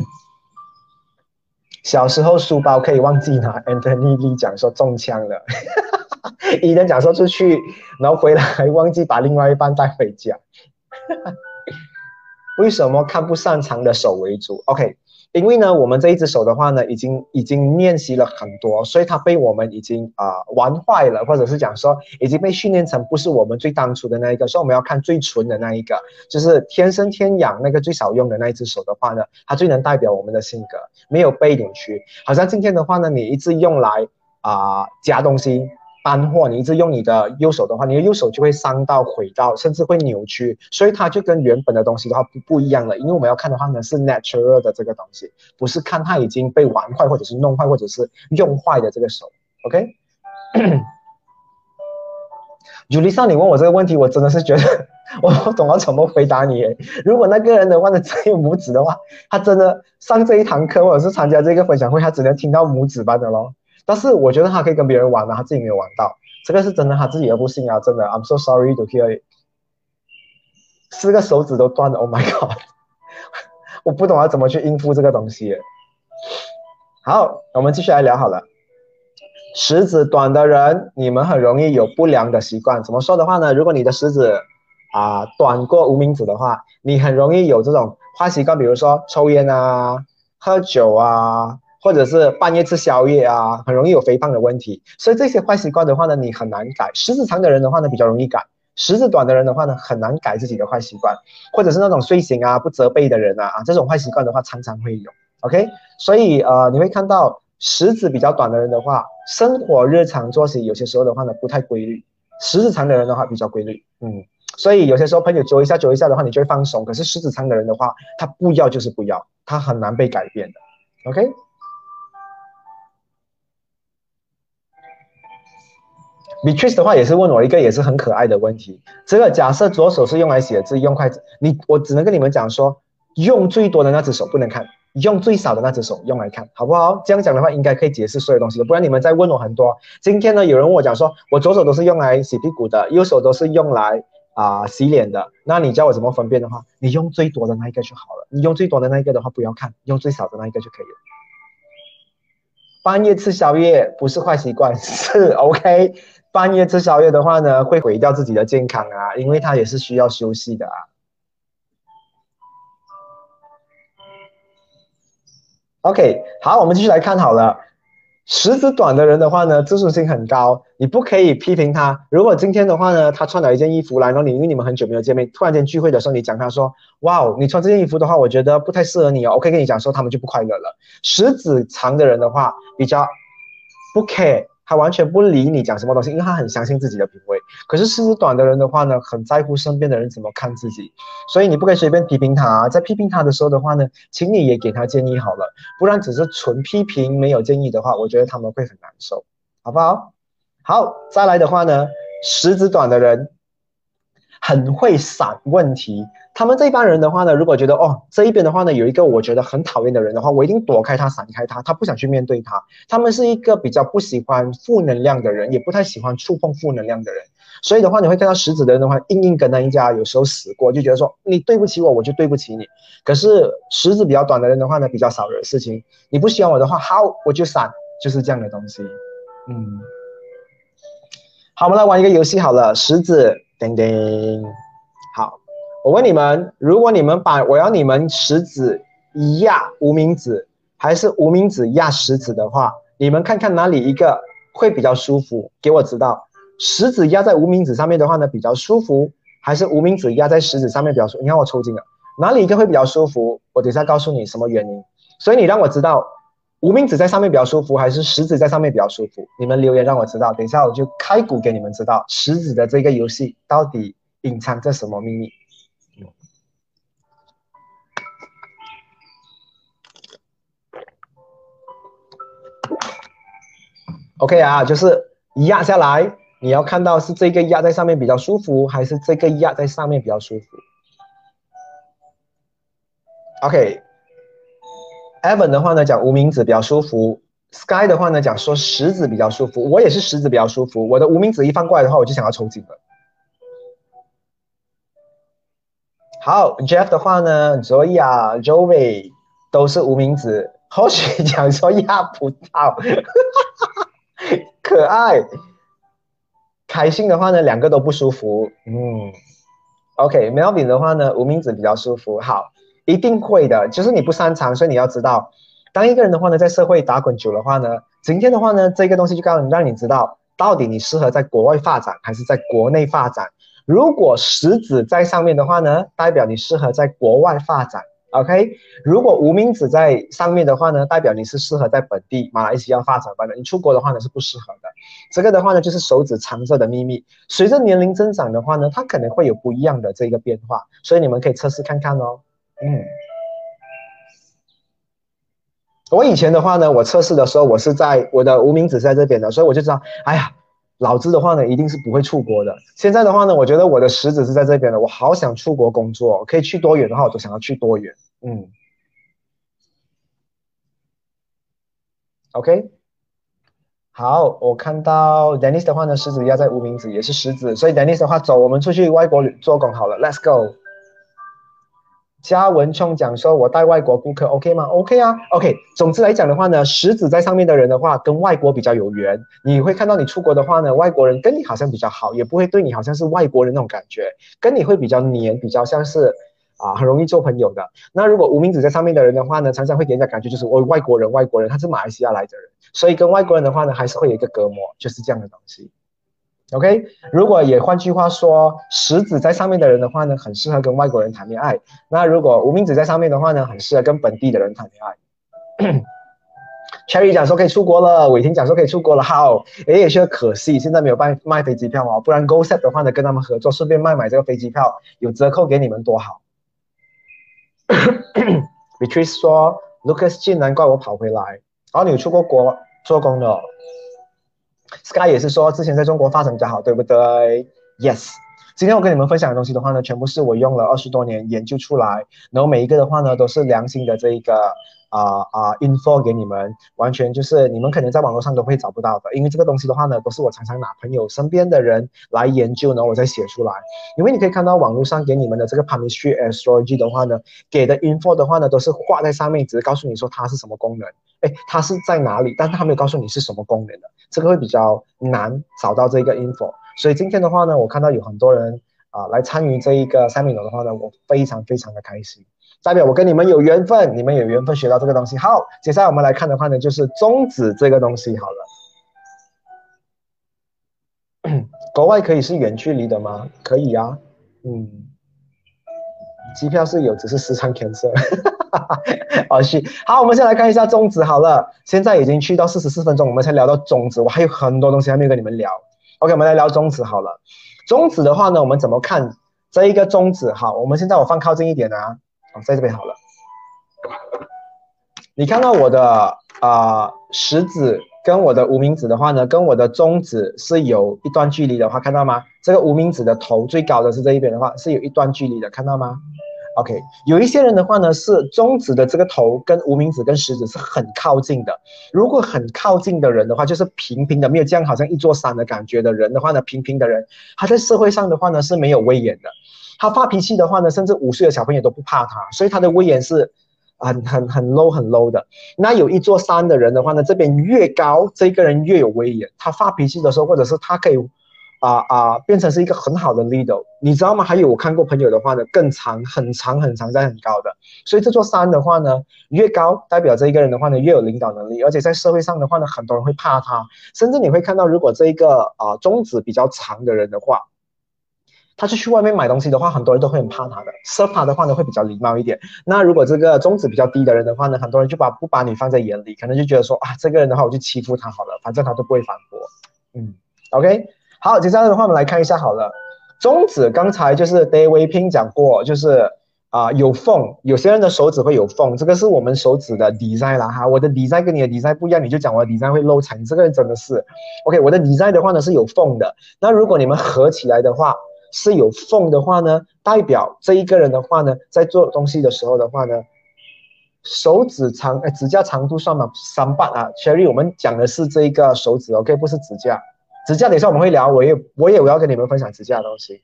小时候书包可以忘记拿，Anthony Lee 讲说中枪了，[LAUGHS] 伊人讲说出去，然后回来忘记把另外一半带回家。为什么看不擅长的手为主？OK。因为呢，我们这一只手的话呢，已经已经练习了很多，所以它被我们已经啊玩坏了，或者是讲说已经被训练成不是我们最当初的那一个，所以我们要看最纯的那一个，就是天生天养那个最少用的那一只手的话呢，它最能代表我们的性格，没有背领区。好像今天的话呢，你一直用来啊夹东西。搬货，你一直用你的右手的话，你的右手就会伤到、毁到，甚至会扭曲，所以它就跟原本的东西的话不不一样了。因为我们要看的话呢，是 natural 的这个东西，不是看它已经被玩坏，或者是弄坏，或者是用坏的这个手。OK，朱丽莎，你问我这个问题，我真的是觉得我不懂要怎么回答你。[LAUGHS] 如果那个人的话呢只有拇指的话，他真的上这一堂课或者是参加这个分享会，他只能听到拇指般的咯。但是我觉得他可以跟别人玩的，他自己没有玩到，这个是真的，他自己也不信啊，真的。I'm so sorry to hear，四个手指都断了，Oh my god，[LAUGHS] 我不懂要怎么去应付这个东西。好，我们继续来聊好了。食指短的人，你们很容易有不良的习惯。怎么说的话呢？如果你的食指啊短过无名指的话，你很容易有这种坏习惯，比如说抽烟啊、喝酒啊。或者是半夜吃宵夜啊，很容易有肥胖的问题。所以这些坏习惯的话呢，你很难改。食指长的人的话呢，比较容易改；食指短的人的话呢，很难改自己的坏习惯。或者是那种睡醒啊不责备的人啊啊，这种坏习惯的话常常会有。OK，所以呃，你会看到食指比较短的人的话，生活日常作息有些时候的话呢不太规律；食指长的人的话比较规律。嗯，所以有些时候朋友揪一下揪一下的话，你就会放松。可是食指长的人的话，他不要就是不要，他很难被改变的。OK。Beatrice 的话也是问我一个也是很可爱的问题。这个假设左手是用来写字，用筷子，你我只能跟你们讲说，用最多的那只手不能看，用最少的那只手用来看，好不好？这样讲的话应该可以解释所有东西的。不然你们在问我很多。今天呢，有人问我讲说，我左手都是用来洗屁股的，右手都是用来啊洗脸的。那你教我怎么分辨的话，你用最多的那一个就好了。你用最多的那一个的话，不要看，用最少的那一个就可以了。半夜吃宵夜不是坏习惯，是 OK。半夜吃宵夜的话呢，会毁掉自己的健康啊，因为它也是需要休息的啊。OK，好，我们继续来看好了。食指短的人的话呢，自尊心很高，你不可以批评他。如果今天的话呢，他穿了一件衣服来，然后你因为你们很久没有见面，突然间聚会的时候，你讲他说：“哇哦，你穿这件衣服的话，我觉得不太适合你哦。”我可以跟你讲说，他们就不快乐了。食指长的人的话，比较不 care。他完全不理你讲什么东西，因为他很相信自己的品味。可是食指短的人的话呢，很在乎身边的人怎么看自己，所以你不可以随便批评他。在批评他的时候的话呢，请你也给他建议好了，不然只是纯批评没有建议的话，我觉得他们会很难受，好不好？好，再来的话呢，食指短的人很会闪问题，他们这一帮人的话呢，如果觉得哦这一边的话呢有一个我觉得很讨厌的人的话，我一定躲开他，闪开他，他不想去面对他。他们是一个比较不喜欢负能量的人，也不太喜欢触碰负能量的人。所以的话，你会看到狮子的人的话，硬硬跟人家有时候死过，就觉得说你对不起我，我就对不起你。可是狮子比较短的人的话呢，比较少惹事情。你不喜欢我的话，好，我就闪，就是这样的东西。嗯，好，我们来玩一个游戏好了，狮子，叮叮。我问你们，如果你们把我要你们食指一压无名指，还是无名指压食指的话，你们看看哪里一个会比较舒服？给我知道。食指压在无名指上面的话呢，比较舒服，还是无名指压在食指上面比较舒？你看我抽筋了，哪里一个会比较舒服？我等下告诉你什么原因。所以你让我知道，无名指在上面比较舒服，还是食指在上面比较舒服？你们留言让我知道，等一下我就开鼓给你们知道，食指的这个游戏到底隐藏着什么秘密？OK 啊，就是压下来。你要看到是这个压在上面比较舒服，还是这个压在上面比较舒服？OK，Evan 的话呢讲无名指比较舒服，Sky 的话呢讲说食指比较舒服，我也是食指比较舒服。我的无名指一翻过来的话，我就想要抽筋了。好，Jeff 的话呢，Joya、Joey 都是无名指，或许讲说压不到，[LAUGHS] 可爱。开心的话呢，两个都不舒服。嗯，OK，Melvin 的话呢，无名指比较舒服。好，一定会的，就是你不擅长，所以你要知道，当一个人的话呢，在社会打滚久的话呢，今天的话呢，这个东西就告诉你，让你知道到底你适合在国外发展还是在国内发展。如果食指在上面的话呢，代表你适合在国外发展。OK，如果无名指在上面的话呢，代表你是适合在本地马来西亚发展的。你出国的话呢是不适合的。这个的话呢就是手指藏着的秘密。随着年龄增长的话呢，它可能会有不一样的这个变化，所以你们可以测试看看哦。嗯，我以前的话呢，我测试的时候我是在我的无名指在这边的，所以我就知道，哎呀。老子的话呢，一定是不会出国的。现在的话呢，我觉得我的食指是在这边的，我好想出国工作，可以去多远的话，我都想要去多远。嗯，OK，好，我看到 Dennis 的话呢，食指压在无名指，也是食指，所以 Dennis 的话，走，我们出去外国做工好了，Let's go。嘉文冲讲说：“我带外国顾客，OK 吗？OK 啊，OK。总之来讲的话呢，食指在上面的人的话，跟外国比较有缘。你会看到你出国的话呢，外国人跟你好像比较好，也不会对你好像是外国人那种感觉，跟你会比较黏，比较像是啊，很容易做朋友的。那如果无名指在上面的人的话呢，常常会给人家感觉就是我外国人，外国人，他是马来西亚来的人，所以跟外国人的话呢，还是会有一个隔膜，就是这样的东西。” OK，如果也换句话说，食指在上面的人的话呢，很适合跟外国人谈恋爱。那如果无名指在上面的话呢，很适合跟本地的人谈恋爱。[COUGHS] Cherry 讲说可以出国了，伟霆讲说可以出国了。好，诶，也是可惜，现在没有办卖飞机票哦，不然 Go Set 的话呢，跟他们合作，顺便卖买这个飞机票，有折扣给你们多好。[COUGHS] Beatrice 说，Lucas 竟难怪我跑回来。哦，你有出过国做工的。Sky 也是说，之前在中国发展比较好，对不对？Yes。今天我跟你们分享的东西的话呢，全部是我用了二十多年研究出来，然后每一个的话呢，都是良心的这一个啊啊 info 给你们，完全就是你们可能在网络上都会找不到的，因为这个东西的话呢，都是我常常拿朋友身边的人来研究，然后我再写出来。因为你可以看到网络上给你们的这个 p a r m i s t r y astrology 的话呢，给的 info 的话呢，都是画在上面，只是告诉你说它是什么功能。哎，它是在哪里？但是它没有告诉你是什么功能的，这个会比较难找到这个 info。所以今天的话呢，我看到有很多人啊来参与这一个 seminar 的话呢，我非常非常的开心，代表我跟你们有缘分，你们有缘分学到这个东西。好，接下来我们来看的话呢，就是中指这个东西。好了，[COUGHS] 国外可以是远距离的吗？可以啊，嗯，机票是有，只是时常 cancel。好 [LAUGHS] 是，好，我们先来看一下中指。好了，现在已经去到四十四分钟，我们才聊到中指，我还有很多东西还没有跟你们聊。OK，我们来聊中指好了。中指的话呢，我们怎么看这一个中指？好，我们现在我放靠近一点啊，哦，在这边好了。你看到我的啊食指跟我的无名指的话呢，跟我的中指是有一段距离的话，看到吗？这个无名指的头最高的是这一边的话，是有一段距离的，看到吗？OK，有一些人的话呢，是中指的这个头跟无名指跟食指是很靠近的。如果很靠近的人的话，就是平平的，没有这样好像一座山的感觉的人的话呢，平平的人，他在社会上的话呢是没有威严的。他发脾气的话呢，甚至五岁的小朋友都不怕他，所以他的威严是。很很很 low 很 low 的，那有一座山的人的话呢，这边越高，这个人越有威严。他发脾气的时候，或者是他可以，啊啊，变成是一个很好的 leader，你知道吗？还有我看过朋友的话呢，更长，很长很长，在很高的。所以这座山的话呢，越高，代表这一个人的话呢，越有领导能力，而且在社会上的话呢，很多人会怕他，甚至你会看到，如果这一个啊中指比较长的人的话。他是去外面买东西的话，很多人都会很怕他的。设他的话呢，会比较礼貌一点。那如果这个中指比较低的人的话呢，很多人就把不把你放在眼里，可能就觉得说啊，这个人的话我就欺负他好了，反正他都不会反驳。嗯，OK，好，接下来的话我们来看一下好了。中指刚才就是 David Ping 讲过，就是啊有缝，有些人的手指会有缝，这个是我们手指的 design 啦哈。我的 design 跟你的 design 不一样，你就讲我的 design 会漏财，你这个人真的是 OK。我的 design 的话呢是有缝的，那如果你们合起来的话。是有缝的话呢，代表这一个人的话呢，在做东西的时候的话呢，手指长，哎，指甲长度算吗？三半啊，Cherry，我们讲的是这一个手指，OK，不是指甲。指甲等下我们会聊，我也我也我要跟你们分享指甲的东西。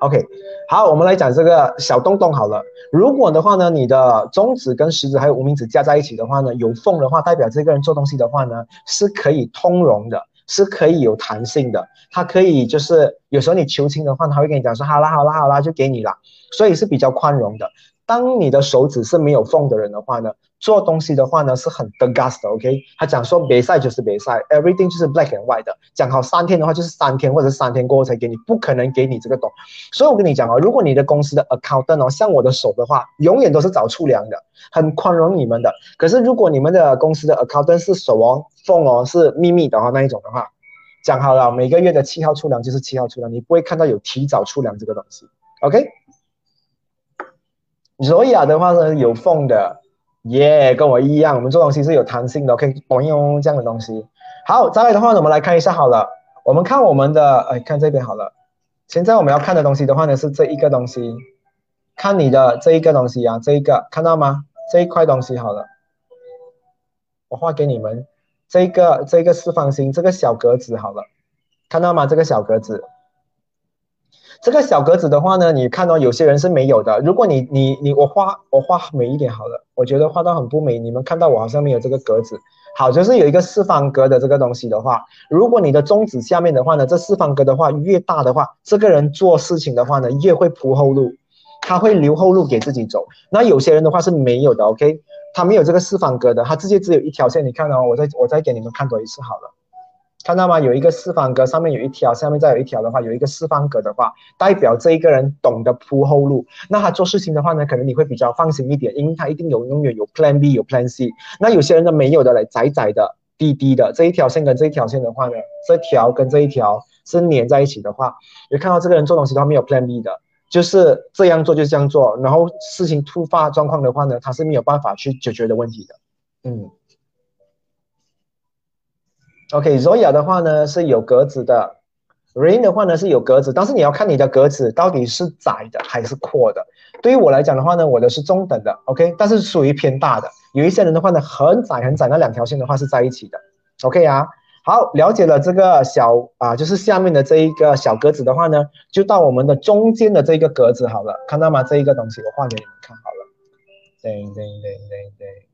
OK，好，我们来讲这个小洞洞好了。如果的话呢，你的中指跟食指还有无名指加在一起的话呢，有缝的话，代表这个人做东西的话呢，是可以通融的。是可以有弹性的，它可以就是有时候你求情的话，他会跟你讲说好啦好啦好啦，就给你啦，所以是比较宽容的。当你的手指是没有缝的人的话呢，做东西的话呢是很 the gas 的，OK？他讲说比赛就是比赛，everything 就是 black and white 的。讲好三天的话就是三天，或者三天过后才给你，不可能给你这个懂。所以我跟你讲哦，如果你的公司的 accountant 哦，像我的手的话，永远都是找粗粮的，很宽容你们的。可是如果你们的公司的 accountant 是手哦缝哦是秘密的话那一种的话，讲好了每个月的七号出粮就是七号出粮，你不会看到有提早出粮这个东西，OK？罗雅的话呢，有缝的，耶，跟我一样，我们做东西是有弹性的，可以动用这样的东西。好，再来的话呢，我们来看一下好了，我们看我们的，哎，看这边好了。现在我们要看的东西的话呢，是这一个东西，看你的这一个东西啊，这一个看到吗？这一块东西好了，我画给你们，这个这个四方形，这个小格子好了，看到吗？这个小格子。这个小格子的话呢，你看到有些人是没有的。如果你你你我画我画美一点好了，我觉得画到很不美。你们看到我好像没有这个格子，好，就是有一个四方格的这个东西的话，如果你的中指下面的话呢，这四方格的话越大的话，这个人做事情的话呢越会铺后路，他会留后路给自己走。那有些人的话是没有的，OK，他没有这个四方格的，他直接只有一条线。你看哦，我再我再给你们看多一次好了。看到吗？有一个四方格，上面有一条，下面再有一条的话，有一个四方格的话，代表这一个人懂得铺后路。那他做事情的话呢，可能你会比较放心一点，因为他一定有永远有 Plan B，有 Plan C。那有些人呢没有的嘞，窄窄的、低低的这一条线跟这一条线的话呢，这条跟这一条是连在一起的话，你看到这个人做东西的话没有 Plan B 的，就是这样做就是这样做，然后事情突发状况的话呢，他是没有办法去解决的问题的。嗯。OK，Zoya 的话呢是有格子的，Rain 的话呢是有格子，但是你要看你的格子到底是窄的还是阔的。对于我来讲的话呢，我的是中等的，OK，但是属于偏大的。有一些人的话呢，很窄很窄，那两条线的话是在一起的，OK 啊。好，了解了这个小啊，就是下面的这一个小格子的话呢，就到我们的中间的这个格子好了，看到吗？这一个东西我画给你们看好了，对对对对对，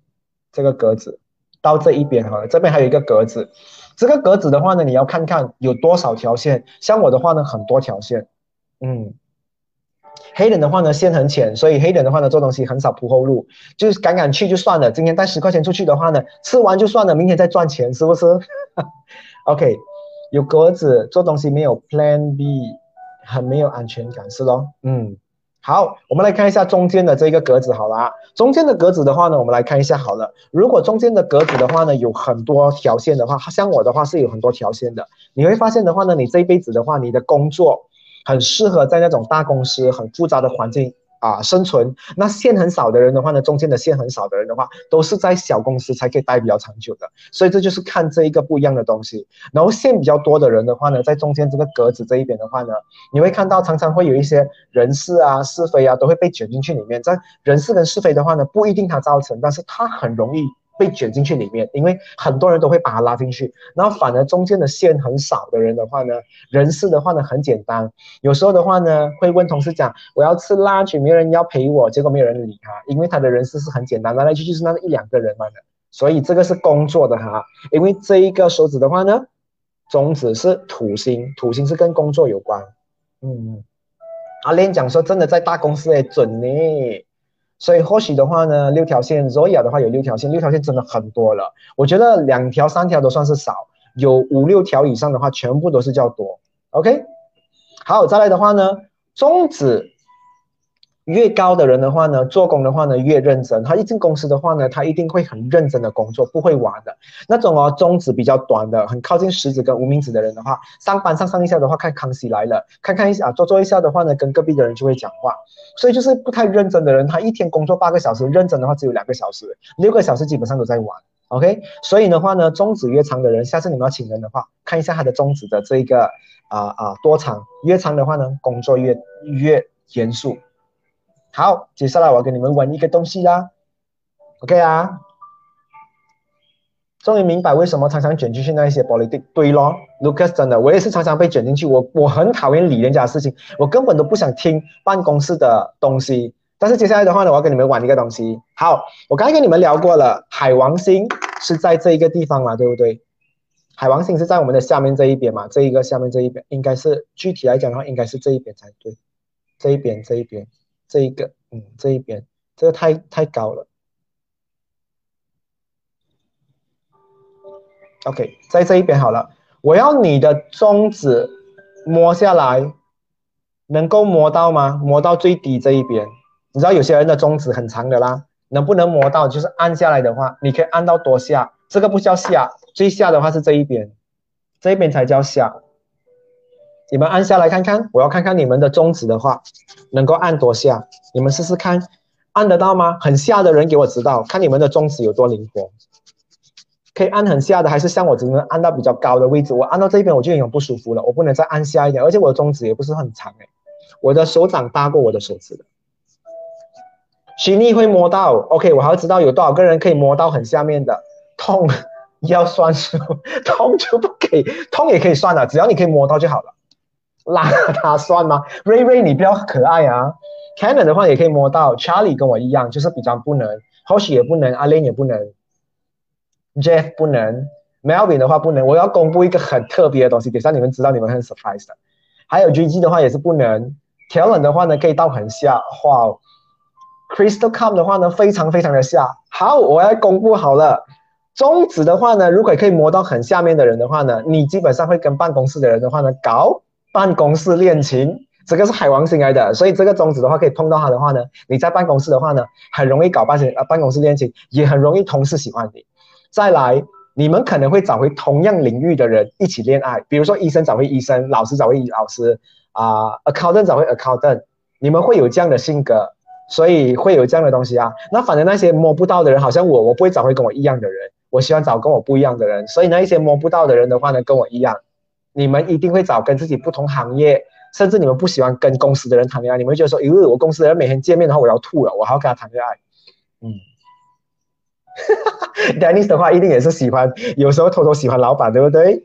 这个格子到这一边好了，这边还有一个格子。这个格子的话呢，你要看看有多少条线。像我的话呢，很多条线。嗯，黑人的话呢，线很浅，所以黑人的话呢，做东西很少铺后路，就是敢敢去就算了。今天带十块钱出去的话呢，吃完就算了，明天再赚钱，是不是？[LAUGHS] OK，有格子做东西没有 Plan B，很没有安全感，是咯？嗯。好，我们来看一下中间的这个格子，好了，中间的格子的话呢，我们来看一下好了。如果中间的格子的话呢，有很多条线的话，像我的话是有很多条线的。你会发现的话呢，你这一辈子的话，你的工作很适合在那种大公司很复杂的环境啊，生存那线很少的人的话呢，中间的线很少的人的话，都是在小公司才可以待比较长久的，所以这就是看这一个不一样的东西。然后线比较多的人的话呢，在中间这个格子这一边的话呢，你会看到常常会有一些人事啊、是非啊，都会被卷进去里面。在人事跟是非的话呢，不一定它造成，但是它很容易。被卷进去里面，因为很多人都会把他拉进去，然后反而中间的线很少的人的话呢，人事的话呢很简单，有时候的话呢会问同事讲我要吃拉曲，没有人要陪我，结果没有人理他，因为他的人事是很简单，来来去去是那一两个人嘛。的，所以这个是工作的哈，因为这一个手指的话呢，中指是土星，土星是跟工作有关，嗯，阿莲讲说真的在大公司诶准呢。所以或许的话呢，六条线，Zoya 的话有六条线，六条线真的很多了。我觉得两条、三条都算是少，有五六条以上的话，全部都是叫多。OK，好，再来的话呢，中指。越高的人的话呢，做工的话呢越认真。他一进公司的话呢，他一定会很认真的工作，不会玩的。那种哦，中指比较短的，很靠近食指跟无名指的人的话，上班上上一下的话，看康熙来了，看看一下啊，做做一下的话呢，跟隔壁的人就会讲话。所以就是不太认真的人，他一天工作八个小时，认真的话只有两个小时，六个小时基本上都在玩。OK，所以的话呢，中指越长的人，下次你们要请人的话，看一下他的中指的这个啊啊多长，越长的话呢，工作越越严肃。好，接下来我要跟你们玩一个东西啦，OK 啊？终于明白为什么常常卷进去那一些 politics 对咯，Lucas 真的，我也是常常被卷进去，我我很讨厌理人家的事情，我根本都不想听办公室的东西。但是接下来的话呢，我要跟你们玩一个东西。好，我刚才跟你们聊过了，海王星是在这一个地方嘛，对不对？海王星是在我们的下面这一边嘛，这一个下面这一边，应该是具体来讲的话，应该是这一边才对，这一边这一边。这一个，嗯，这一边，这个太太高了。OK，在这一边好了。我要你的中指摸下来，能够摸到吗？摸到最低这一边。你知道有些人的中指很长的啦，能不能摸到？就是按下来的话，你可以按到多下？这个不叫下，最下的话是这一边，这一边才叫下。你们按下来看看，我要看看你们的中指的话，能够按多下？你们试试看，按得到吗？很下的人给我知道，看你们的中指有多灵活。可以按很下的，还是像我只能按到比较高的位置？我按到这边我就有点不舒服了，我不能再按下一点，而且我的中指也不是很长哎，我的手掌大过我的手指的。虚拟会摸到，OK，我还要知道有多少个人可以摸到很下面的，痛要算数，痛就不给，痛也可以算了，只要你可以摸到就好了。拉他算吗？Ray Ray，你比较可爱啊。Canon 的话也可以摸到，Charlie 跟我一样，就是比较不能，Hoshi 也不能，阿 Lin 也不能，Jeff 不能，Melvin 的话不能。我要公布一个很特别的东西，给让你们知道，你们很 surprised 的。还有 GG 的话也是不能，Kellen 的话呢可以到很下，哇，Crystal c o m 的话呢非常非常的下。好，我要公布好了，中指的话呢，如果可以摸到很下面的人的话呢，你基本上会跟办公室的人的话呢搞。办公室恋情，这个是海王星来的，所以这个中指的话可以碰到他的话呢，你在办公室的话呢，很容易搞办啊办公室恋情，也很容易同事喜欢你。再来，你们可能会找回同样领域的人一起恋爱，比如说医生找回医生，老师找回老师啊，accountant 找回 accountant，你们会有这样的性格，所以会有这样的东西啊。那反正那些摸不到的人，好像我，我不会找回跟我一样的人，我喜欢找跟我不一样的人，所以那一些摸不到的人的话呢，跟我一样。你们一定会找跟自己不同行业，甚至你们不喜欢跟公司的人谈恋爱，你们会觉得说，咦，我公司的人每天见面的话，我要吐了，我还要跟他谈恋爱。嗯，[LAUGHS] Dennis 的话一定也是喜欢，有时候偷偷喜欢老板，对不对？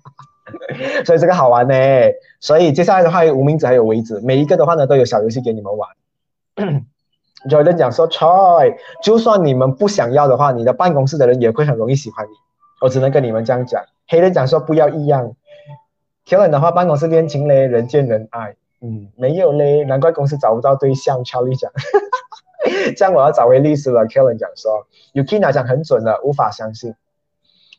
[LAUGHS] 所以这个好玩呢。所以接下来的话，无名指还有尾指，每一个的话呢都有小游戏给你们玩。[COUGHS] Jordan 讲说，Try，就算你们不想要的话，你的办公室的人也会很容易喜欢你。我只能跟你们这样讲。黑人讲说不要异样，Kellen 的话办公室恋情嘞，人见人爱，嗯，没有嘞，难怪公司找不到对象。Charlie 讲，[LAUGHS] 这样我要找回律师了。Kellen 讲说，Yukina 讲很准的，无法相信。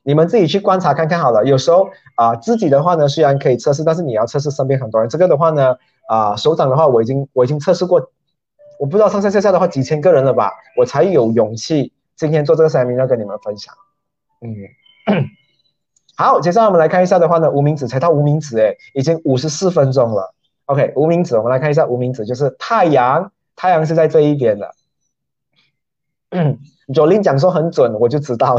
你们自己去观察看看好了。有时候啊，自己的话呢虽然可以测试，但是你要测试身边很多人。这个的话呢，啊，首长的话我已经我已经测试过，我不知道上上下下的话几千个人了吧，我才有勇气今天做这个 seminar 跟你们分享。嗯。好，接下来我们来看一下的话呢，无名指才到无名指，哎，已经五十四分钟了。OK，无名指，我们来看一下无名指，就是太阳太阳是在这一边的。左琳讲说很准，我就知道，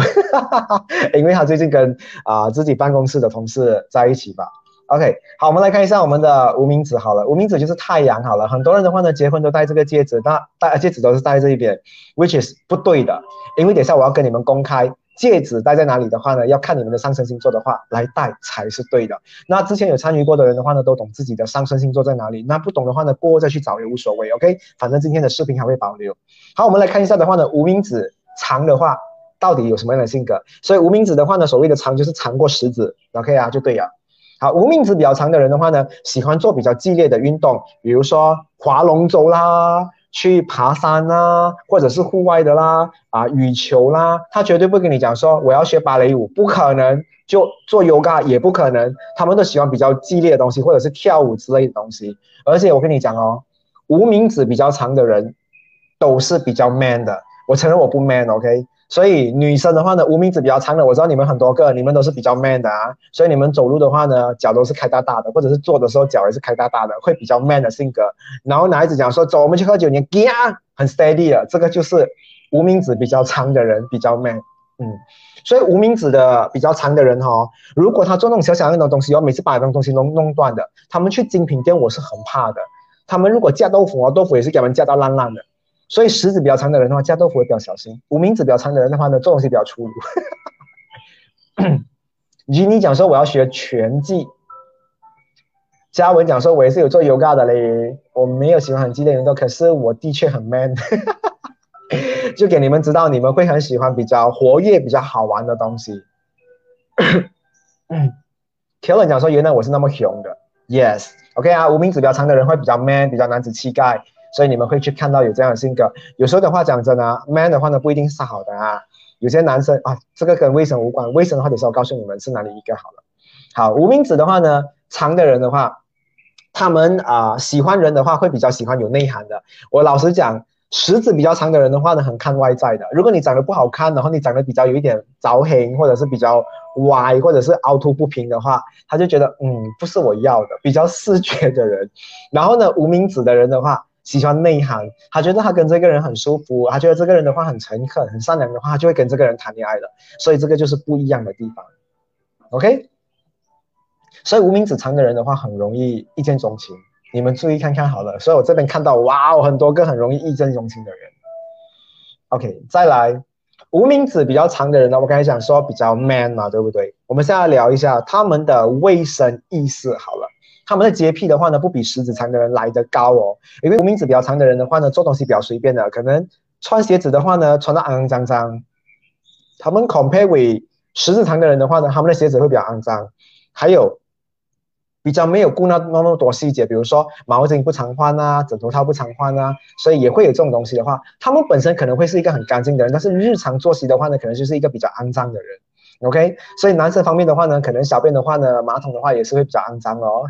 [LAUGHS] 因为他最近跟啊自己办公室的同事在一起吧。OK，好，我们来看一下我们的无名指。好了，无名指就是太阳。好了，很多人的话呢，结婚都戴这个戒指，那戴戒指都是戴这一边，which is 不对的。因为等下我要跟你们公开戒指戴在哪里的话呢，要看你们的上升星座的话来戴才是对的。那之前有参与过的人的话呢，都懂自己的上升星座在哪里。那不懂的话呢，过后再去找也无所谓。OK，反正今天的视频还会保留。好，我们来看一下的话呢，无名指长的话到底有什么样的性格？所以无名指的话呢，所谓的长就是长过食指。OK 啊，就对了。好，无名指比较长的人的话呢，喜欢做比较激烈的运动，比如说划龙舟啦，去爬山啦，或者是户外的啦，啊，羽球啦，他绝对不跟你讲说我要学芭蕾舞，不可能，就做 yoga 也不可能，他们都喜欢比较激烈的东西，或者是跳舞之类的东西。而且我跟你讲哦，无名指比较长的人都是比较 man 的，我承认我不 man，OK。所以女生的话呢，无名指比较长的，我知道你们很多个，你们都是比较 man 的啊。所以你们走路的话呢，脚都是开大大的，或者是坐的时候脚也是开大大的，会比较 man 的性格。然后男孩子讲说走，我们去喝酒，你啊，很 steady 的，这个就是无名指比较长的人比较 man。嗯，所以无名指的比较长的人哈，如果他做那种小小那种东西哦，每次把那种东西弄弄断的，他们去精品店我是很怕的。他们如果架豆腐哦，豆腐也是给他们架到烂烂的。所以食指比较长的人的话，加豆腐会比较小心；无名指比较长的人的话呢，做东西比较粗鲁。[COUGHS] Jenny 讲说我要学拳击，嘉文讲说我也是有做 yoga 的嘞，我没有喜欢很激烈运动，可是我的确很 man，[LAUGHS] 就给你们知道你们会很喜欢比较活跃、比较好玩的东西。[COUGHS] Kellen 讲说原来我是那么凶的，Yes，OK 啊，无名指比较长的人会比较 man，比较男子气概。所以你们会去看到有这样的性格，有时候的话讲真的，man 的话呢不一定是好的啊。有些男生啊，这个跟卫生无关，卫生的话，等下我告诉你们是哪里一个好了。好，无名指的话呢，长的人的话，他们啊喜欢人的话会比较喜欢有内涵的。我老实讲，食指比较长的人的话呢，很看外在的。如果你长得不好看，然后你长得比较有一点凿黑，或者是比较歪，或者是凹凸不平的话，他就觉得嗯不是我要的，比较视觉的人。然后呢，无名指的人的话。喜欢内涵，他觉得他跟这个人很舒服，他觉得这个人的话很诚恳、很善良的话，他就会跟这个人谈恋爱了。所以这个就是不一样的地方。OK，所以无名指长的人的话很容易一见钟情，你们注意看看好了。所以我这边看到哇哦，很多个很容易一见钟情的人。OK，再来，无名指比较长的人呢，我刚才讲说比较 man 嘛，对不对？我们现在聊一下他们的卫生意识好了。他们的洁癖的话呢，不比食指长的人来得高哦。因为无名指比较长的人的话呢，做东西比较随便的，可能穿鞋子的话呢，穿的肮肮脏脏。他们 compare with 食指长的人的话呢，他们的鞋子会比较肮脏，还有比较没有顾那那么多细节，比如说毛巾不常换啊，枕头套不常换啊，所以也会有这种东西的话，他们本身可能会是一个很干净的人，但是日常作息的话呢，可能就是一个比较肮脏的人。OK，所以男生方面的话呢，可能小便的话呢，马桶的话也是会比较肮脏哦。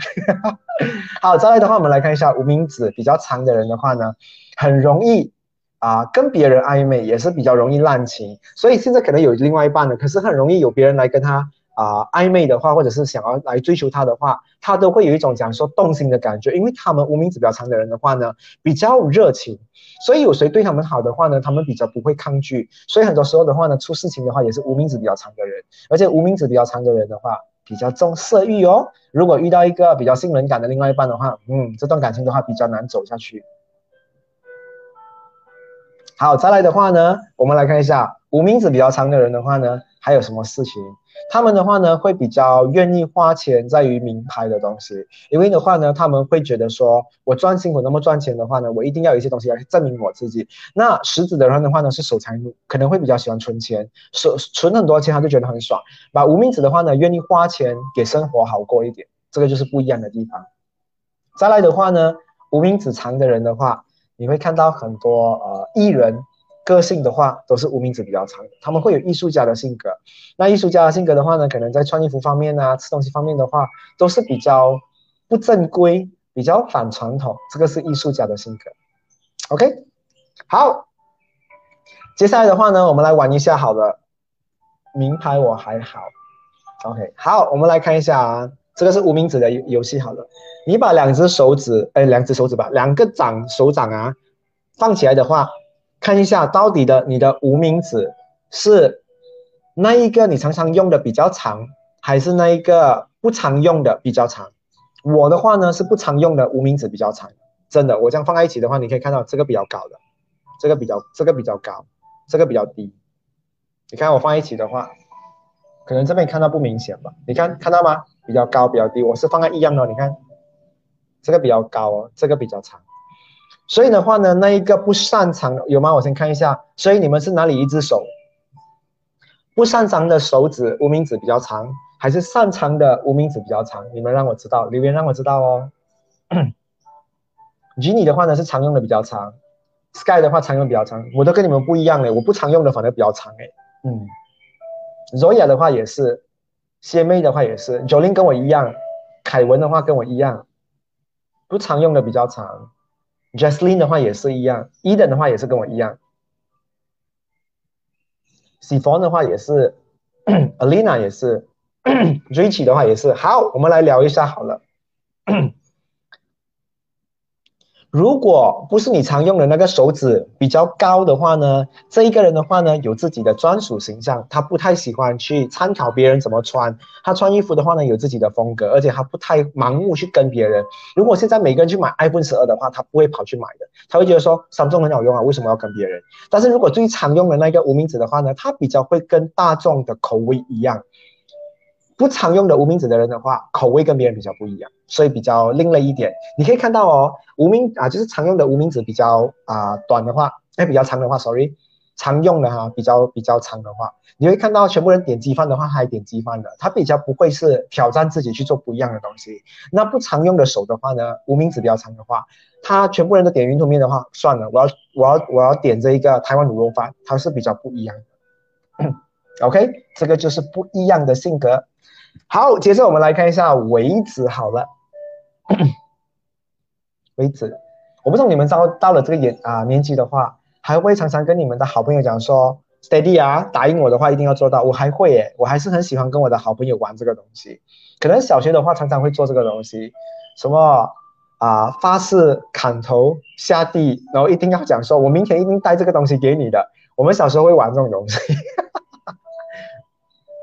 [LAUGHS] 好，再来的话，我们来看一下无名指比较长的人的话呢，很容易啊跟别人暧昧，也是比较容易滥情。所以现在可能有另外一半了，可是很容易有别人来跟他。啊，暧昧的话，或者是想要来追求他的话，他都会有一种讲说动心的感觉，因为他们无名指比较长的人的话呢，比较热情，所以有谁对他们好的话呢，他们比较不会抗拒，所以很多时候的话呢，出事情的话也是无名指比较长的人，而且无名指比较长的人的话，比较重色欲哦。如果遇到一个比较性冷感的另外一半的话，嗯，这段感情的话比较难走下去。好，再来的话呢，我们来看一下无名指比较长的人的话呢，还有什么事情？他们的话呢，会比较愿意花钱在于名牌的东西，因为的话呢，他们会觉得说，我赚辛苦那么赚钱的话呢，我一定要有一些东西来证明我自己。那食指的人的话呢，是守财奴，可能会比较喜欢存钱，存存很多钱他就觉得很爽。把无名指的话呢，愿意花钱给生活好过一点，这个就是不一样的地方。再来的话呢，无名指长的人的话，你会看到很多呃艺人。个性的话都是无名指比较长，他们会有艺术家的性格。那艺术家的性格的话呢，可能在穿衣服方面啊，吃东西方面的话，都是比较不正规，比较反传统。这个是艺术家的性格。OK，好，接下来的话呢，我们来玩一下好了。名牌我还好。OK，好，我们来看一下啊，这个是无名指的游戏好了。你把两只手指，哎，两只手指吧，两个掌手掌啊。放起来的话，看一下到底的你的无名指是那一个你常常用的比较长，还是那一个不常用的比较长？我的话呢是不常用的无名指比较长，真的，我这样放在一起的话，你可以看到这个比较高的，这个比较这个比较高，这个比较低。你看我放一起的话，可能这边看到不明显吧？你看看到吗？比较高比较低，我是放在一样的，你看这个比较高哦，这个比较长。所以的话呢，那一个不擅长有吗？我先看一下。所以你们是哪里一只手？不擅长的手指无名指比较长。还是擅长的无名指比较长，你们让我知道，留言让我知道哦。[CLEARS THROAT] Jenny 的话呢是常用的比较长，Sky 的话常用比较长，我都跟你们不一样嘞，我不常用的反而比较长哎。嗯，Zoya 的话也是，仙妹的话也是九零跟我一样，凯文的话跟我一样，不常用的比较长，Jaslyn 的话也是一样，Eden 的话也是跟我一样 s i f o n 的话也是，[CLEARS THROAT] Alina 也是。[CLEARS THROAT] Richie 的话也是好，我们来聊一下好了。[CLEARS THROAT] 如果不是你常用的那个手指比较高的话呢，这一个人的话呢有自己的专属形象，他不太喜欢去参考别人怎么穿。他穿衣服的话呢有自己的风格，而且他不太盲目去跟别人。如果现在每个人去买 iPhone 十二的话，他不会跑去买的，他会觉得说三众很好用啊，为什么要跟别人？但是如果最常用的那个无名指的话呢，他比较会跟大众的口味一样。不常用的无名指的人的话，口味跟别人比较不一样，所以比较另类一点。你可以看到哦，无名啊，就是常用的无名指比较啊短的话，哎比较长的话，sorry，常用的哈比较比较长的话，你会看到全部人点击饭的话，还点击饭的，他比较不会是挑战自己去做不一样的东西。那不常用的手的话呢，无名指比较长的话，他全部人都点云吞面的话，算了，我要我要我要点这一个台湾卤肉饭，它是比较不一样的。OK，这个就是不一样的性格。好，接着我们来看一下围子。好了，[COUGHS] 围子，我不知道你们到到了这个年啊年纪的话，还会常常跟你们的好朋友讲说，Steady 啊，答应我的话一定要做到。我还会耶，我还是很喜欢跟我的好朋友玩这个东西。可能小学的话常常会做这个东西，什么啊发誓砍头下地，然后一定要讲说，我明天一定带这个东西给你的。我们小时候会玩这种东西。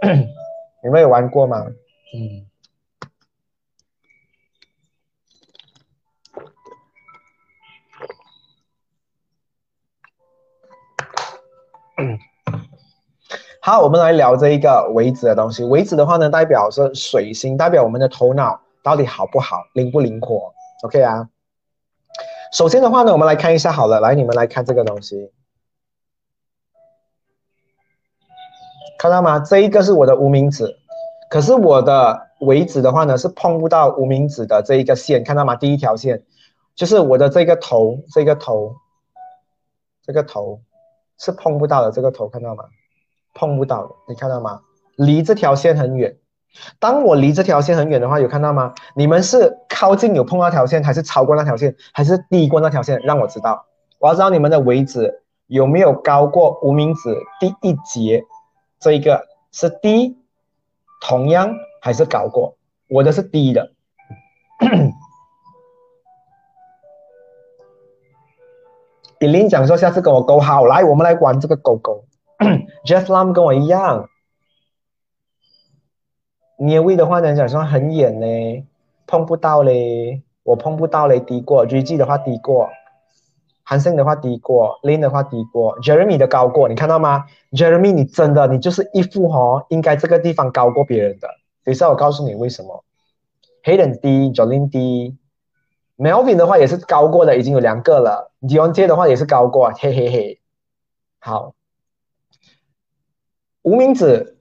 [COUGHS] 你们有玩过吗？嗯。好，我们来聊这一个围子的东西。围子的话呢，代表是水星，代表我们的头脑到底好不好，灵不灵活？OK 啊。首先的话呢，我们来看一下好了，来你们来看这个东西。看到吗？这一个是我的无名指，可是我的尾指的话呢，是碰不到无名指的这一个线，看到吗？第一条线就是我的这个头，这个头，这个头是碰不到的，这个头看到吗？碰不到的，你看到吗？离这条线很远。当我离这条线很远的话，有看到吗？你们是靠近有碰到条线，还是超过那条线，还是低过那条线？让我知道，我要知道你们的尾指有没有高过无名指第一节。这一个是低，同样还是高过？我的是低的。[COUGHS] 比林讲说下次跟我勾好，来，我们来玩这个勾勾。[COUGHS] Jeff Lam 跟我一样，捏位的话呢，讲说很远呢，碰不到嘞，我碰不到嘞，低过。G 的话低过。韩胜的话低过，Lin 的话低过，Jeremy 的高过，你看到吗？Jeremy，你真的，你就是一副哦，应该这个地方高过别人的。等一下我告诉你为什么。Hayden 低，Jolin 低，Melvin 的话也是高过的，已经有两个了。Deontay 的话也是高过，嘿嘿嘿。好，无名指，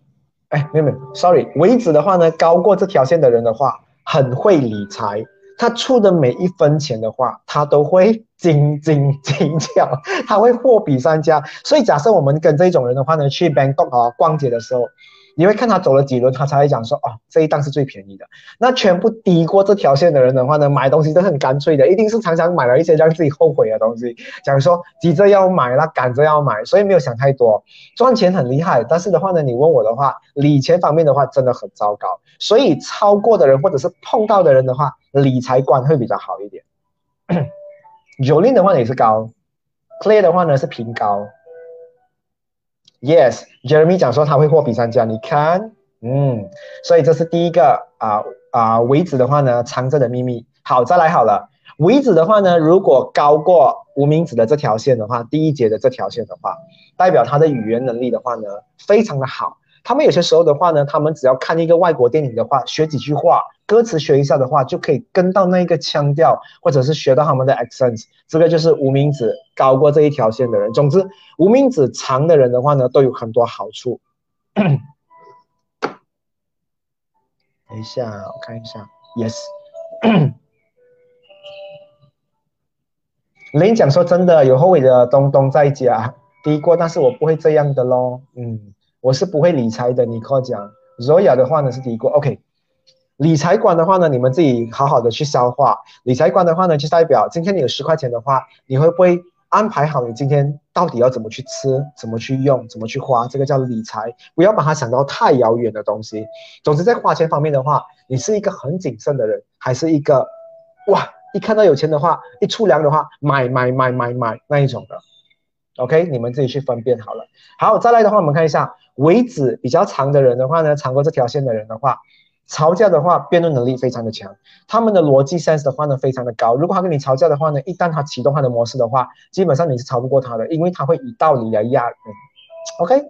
哎，没有没有，Sorry，尾指的话呢，高过这条线的人的话，很会理财。他出的每一分钱的话，他都会斤斤计较，[LAUGHS] 他会货比三家。所以假设我们跟这种人的话呢，去 Bangkok 啊逛街的时候，你会看他走了几轮，他才会讲说，哦，这一档是最便宜的。那全部低过这条线的人的话呢，买东西都很干脆的，一定是常常买了一些让自己后悔的东西，讲说急着要买，那赶着要买，所以没有想太多，赚钱很厉害。但是的话呢，你问我的话，理钱方面的话真的很糟糕。所以超过的人或者是碰到的人的话，理财观会比较好一点。[CLEARS THROAT] 九令的话也是高，clear 的话呢是平高。Yes，Jeremy 讲说他会货比三家，你看，嗯，所以这是第一个啊啊尾指的话呢藏着的秘密。好，再来好了，尾指的话呢，如果高过无名指的这条线的话，第一节的这条线的话，代表他的语言能力的话呢非常的好。他们有些时候的话呢，他们只要看一个外国电影的话，学几句话，歌词学一下的话，就可以跟到那一个腔调，或者是学到他们的 accent。这个就是无名指高过这一条线的人。总之，无名指长的人的话呢，都有很多好处。[COUGHS] 等一下，我看一下，Yes。[COUGHS] 林讲说真的有后悔的东东在家低过，但是我不会这样的咯。嗯。我是不会理财的，你跟我讲。Zoya 的话呢是第一个，OK。理财观的话呢，你们自己好好的去消化。理财观的话呢，就代表今天你有十块钱的话，你会不会安排好你今天到底要怎么去吃，怎么去用，怎么去花？这个叫理财，不要把它想到太遥远的东西。总之在花钱方面的话，你是一个很谨慎的人，还是一个哇，一看到有钱的话，一出粮的话，买买买买买那一种的？OK，你们自己去分辨好了。好，再来的话，我们看一下。尾指比较长的人的话呢，长过这条线的人的话，吵架的话辩论能力非常的强，他们的逻辑 sense 的话呢非常的高。如果他跟你吵架的话呢，一旦他启动他的模式的话，基本上你是吵不过他的，因为他会以道理来压人。OK，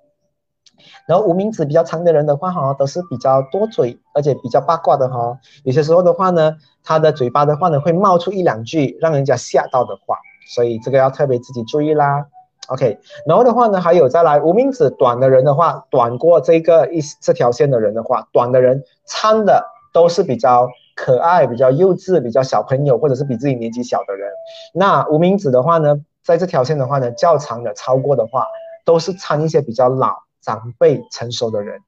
然后无名指比较长的人的话哈，都是比较多嘴，而且比较八卦的哈。有些时候的话呢，他的嘴巴的话呢会冒出一两句让人家吓到的话，所以这个要特别自己注意啦。OK，然后的话呢，还有再来无名指短的人的话，短过这个一这条线的人的话，短的人参的都是比较可爱、比较幼稚、比较小朋友，或者是比自己年纪小的人。那无名指的话呢，在这条线的话呢，较长的超过的话，都是参一些比较老、长辈、成熟的人。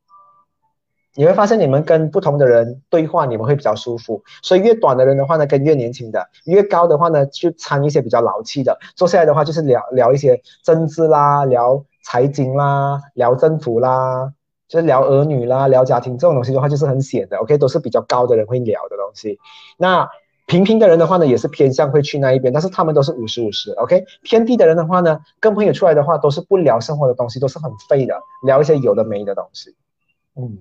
你会发现，你们跟不同的人对话，你们会比较舒服。所以越短的人的话呢，跟越年轻的；越高的话呢，就掺一些比较老气的。坐下来的话，就是聊聊一些政治啦，聊财经啦，聊政府啦，就是聊儿女啦，聊家庭这种东西的话，就是很显的。OK，都是比较高的人会聊的东西。那平平的人的话呢，也是偏向会去那一边，但是他们都是五十五十。OK，偏低的人的话呢，跟朋友出来的话，都是不聊生活的东西，都是很废的，聊一些有的没的东西。嗯。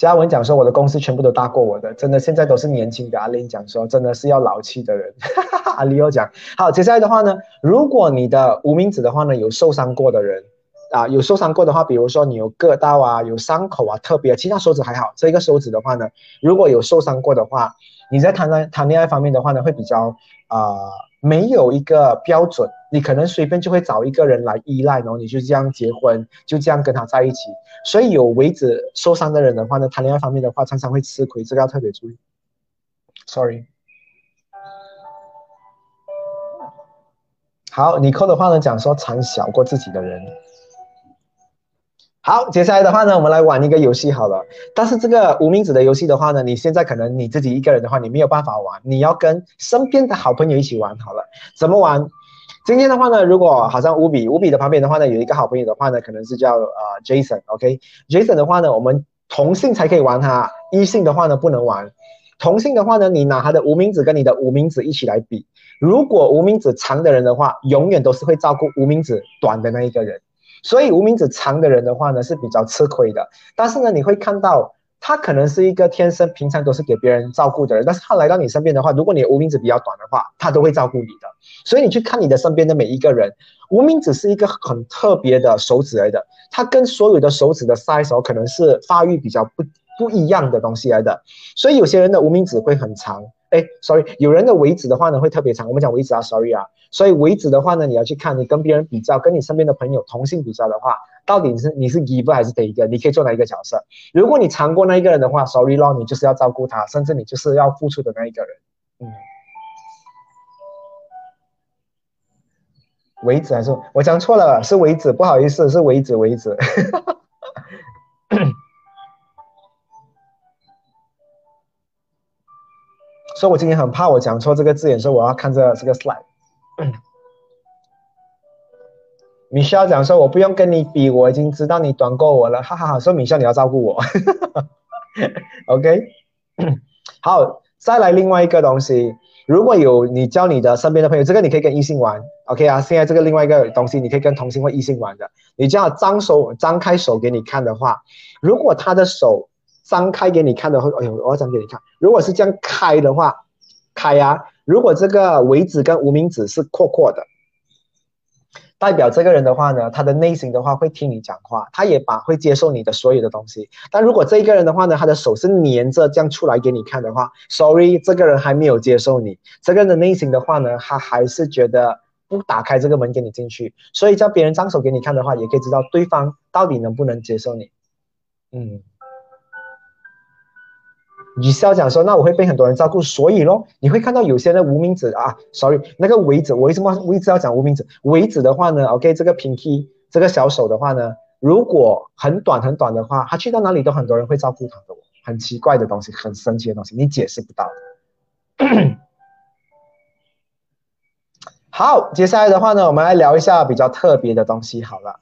嘉文讲说，我的公司全部都大过我的，真的现在都是年轻的。阿林讲说，真的是要老气的人。[LAUGHS] 阿里又讲，好，接下来的话呢，如果你的无名指的话呢，有受伤过的人，啊，有受伤过的话，比如说你有割到啊，有伤口啊，特别，其他手指还好，这个手指的话呢，如果有受伤过的话，你在谈恋谈恋爱方面的话呢，会比较啊。没有一个标准，你可能随便就会找一个人来依赖，然后你就这样结婚，就这样跟他在一起。所以有为止受伤的人的话呢，谈恋爱方面的话，常常会吃亏，这个要特别注意。Sorry。好，你扣的话呢，讲说常小过自己的人。好，接下来的话呢，我们来玩一个游戏好了。但是这个无名指的游戏的话呢，你现在可能你自己一个人的话，你没有办法玩，你要跟身边的好朋友一起玩好了。怎么玩？今天的话呢，如果好像五比五比的旁边的话呢，有一个好朋友的话呢，可能是叫呃 Jason，OK？Jason 的话呢，我们同性才可以玩他，异性的话呢不能玩。同性的话呢，你拿他的无名指跟你的无名指一起来比，如果无名指长的人的话，永远都是会照顾无名指短的那一个人。所以无名指长的人的话呢是比较吃亏的，但是呢你会看到他可能是一个天生平常都是给别人照顾的人，但是他来到你身边的话，如果你无名指比较短的话，他都会照顾你的。所以你去看你的身边的每一个人，无名指是一个很特别的手指来的，它跟所有的手指的 size 可能是发育比较不不一样的东西来的。所以有些人的无名指会很长，哎，sorry，有人的尾指的话呢会特别长。我们讲尾指啊，sorry 啊。所以尾指的话呢，你要去看你跟别人比较，跟你身边的朋友同性比较的话，到底是你是 give 还是 take？你可以做哪一个角色？如果你尝过那一个人的话，sorry 咯，你就是要照顾他，甚至你就是要付出的那一个人。嗯，为止还是我讲错了，是为止，不好意思，是为止为止。[COUGHS] 所以我今天很怕我讲错这个字眼，所以我要看这这个 slide。米肖讲说：“我不用跟你比，我已经知道你短过我了。[LAUGHS] ”哈哈哈，说米肖你要照顾我。哈哈哈 OK，[COUGHS] 好，再来另外一个东西，如果有你教你的身边的朋友，这个你可以跟异性玩，OK 啊？现在这个另外一个东西，你可以跟同性或异性玩的。你叫他张手张开手给你看的话，如果他的手张开给你看的话，哎呦，我要张给你看。如果是这样开的话，开呀。如果这个尾指跟无名指是阔阔的。代表这个人的话呢，他的内心的话会听你讲话，他也把会接受你的所有的东西。但如果这一个人的话呢，他的手是粘着这样出来给你看的话，sorry，这个人还没有接受你。这个人的内心的话呢，他还是觉得不打开这个门给你进去。所以叫别人张手给你看的话，也可以知道对方到底能不能接受你。嗯。你是要讲说，那我会被很多人照顾，所以咯，你会看到有些的无名指啊，sorry，那个尾指，我为什么我一直要讲无名指？尾指的话呢，OK，这个 pinky 这个小手的话呢，如果很短很短的话，他去到哪里都很多人会照顾他的，很奇怪的东西，很神奇的东西，你解释不到。[COUGHS] 好，接下来的话呢，我们来聊一下比较特别的东西。好了，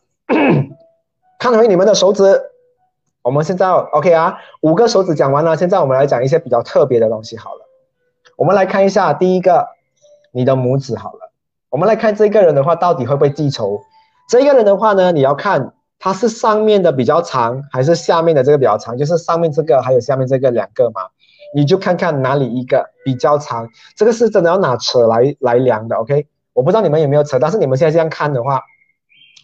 [COUGHS] 看回你们的手指。我们现在 OK 啊，五个手指讲完了，现在我们来讲一些比较特别的东西。好了，我们来看一下第一个，你的拇指。好了，我们来看这个人的话，到底会不会记仇？这个人的话呢，你要看他是上面的比较长，还是下面的这个比较长？就是上面这个还有下面这个两个嘛，你就看看哪里一个比较长。这个是真的要拿尺来来量的。OK，我不知道你们有没有尺，但是你们现在这样看的话，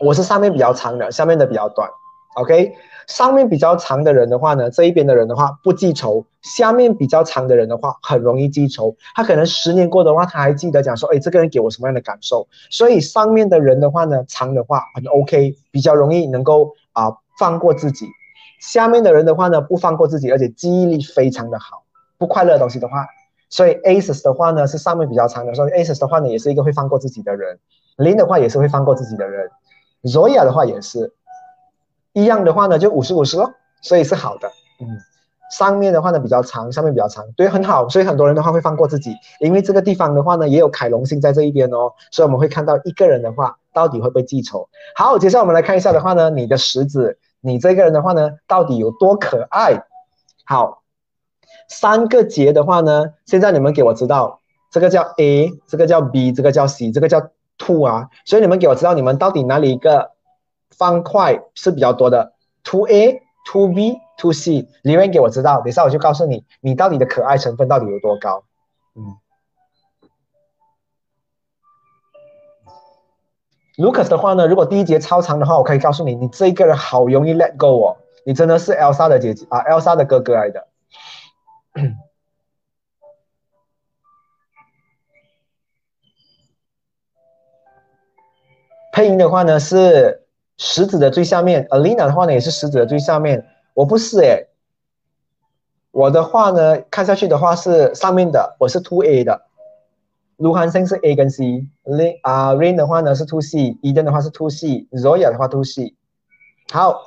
我是上面比较长的，下面的比较短。OK。上面比较长的人的话呢，这一边的人的话不记仇；下面比较长的人的话，很容易记仇。他可能十年过的话，他还记得讲说，哎，这个人给我什么样的感受。所以上面的人的话呢，长的话很 OK，比较容易能够啊放过自己；下面的人的话呢，不放过自己，而且记忆力非常的好。不快乐的东西的话，所以 Aces 的话呢是上面比较长的，所以 Aces 的话呢也是一个会放过自己的人。零的话也是会放过自己的人，Zoya 的话也是。一样的话呢，就五十五十咯，所以是好的。嗯，上面的话呢比较长，上面比较长，对，很好。所以很多人的话会放过自己，因为这个地方的话呢也有凯龙星在这一边哦，所以我们会看到一个人的话到底会不会记仇。好，接下来我们来看一下的话呢，你的食指，你这个人的话呢到底有多可爱？好，三个节的话呢，现在你们给我知道，这个叫 A，这个叫 B，这个叫 C，这个叫 Two 啊，所以你们给我知道你们到底哪里一个？方块是比较多的，to A、to B、to C，留言给我知道，等下我就告诉你，你到底的可爱成分到底有多高。嗯，Lucas 的话呢，如果第一节超长的话，我可以告诉你，你这一个人好容易 Let Go 哦，你真的是 Elsa 的姐姐啊，Elsa 的哥哥来的。[COUGHS] 配音的话呢是。食指的最下面，Alina 的话呢也是食指的最下面。我不是诶，我的话呢看下去的话是上面的，我是 Two A 的。卢汉生是 A 跟 C，Rain 啊 Rain 的话呢是 Two C，Eden 的话是 Two C，Zoya 的话 Two C。好，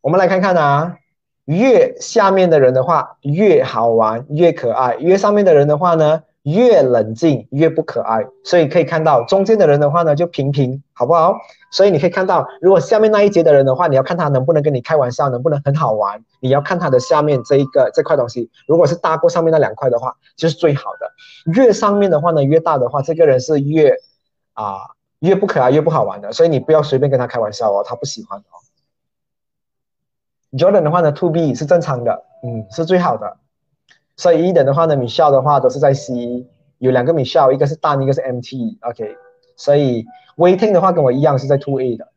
我们来看看啊，越下面的人的话越好玩，越可爱；越上面的人的话呢。越冷静越不可爱，所以可以看到中间的人的话呢就平平，好不好？所以你可以看到，如果下面那一节的人的话，你要看他能不能跟你开玩笑，能不能很好玩，你要看他的下面这一个这块东西，如果是大过上面那两块的话，就是最好的。越上面的话呢，越大的话，这个人是越啊越不可爱越不好玩的，所以你不要随便跟他开玩笑哦，他不喜欢哦。Jordan 的话呢，To B 是正常的，嗯，是最好的。所以一等的话呢，米校的话都是在 C，有两个米校，一个是大，一个是 MT，OK。所以 Waiting 的话跟我一样是在 Two A 的，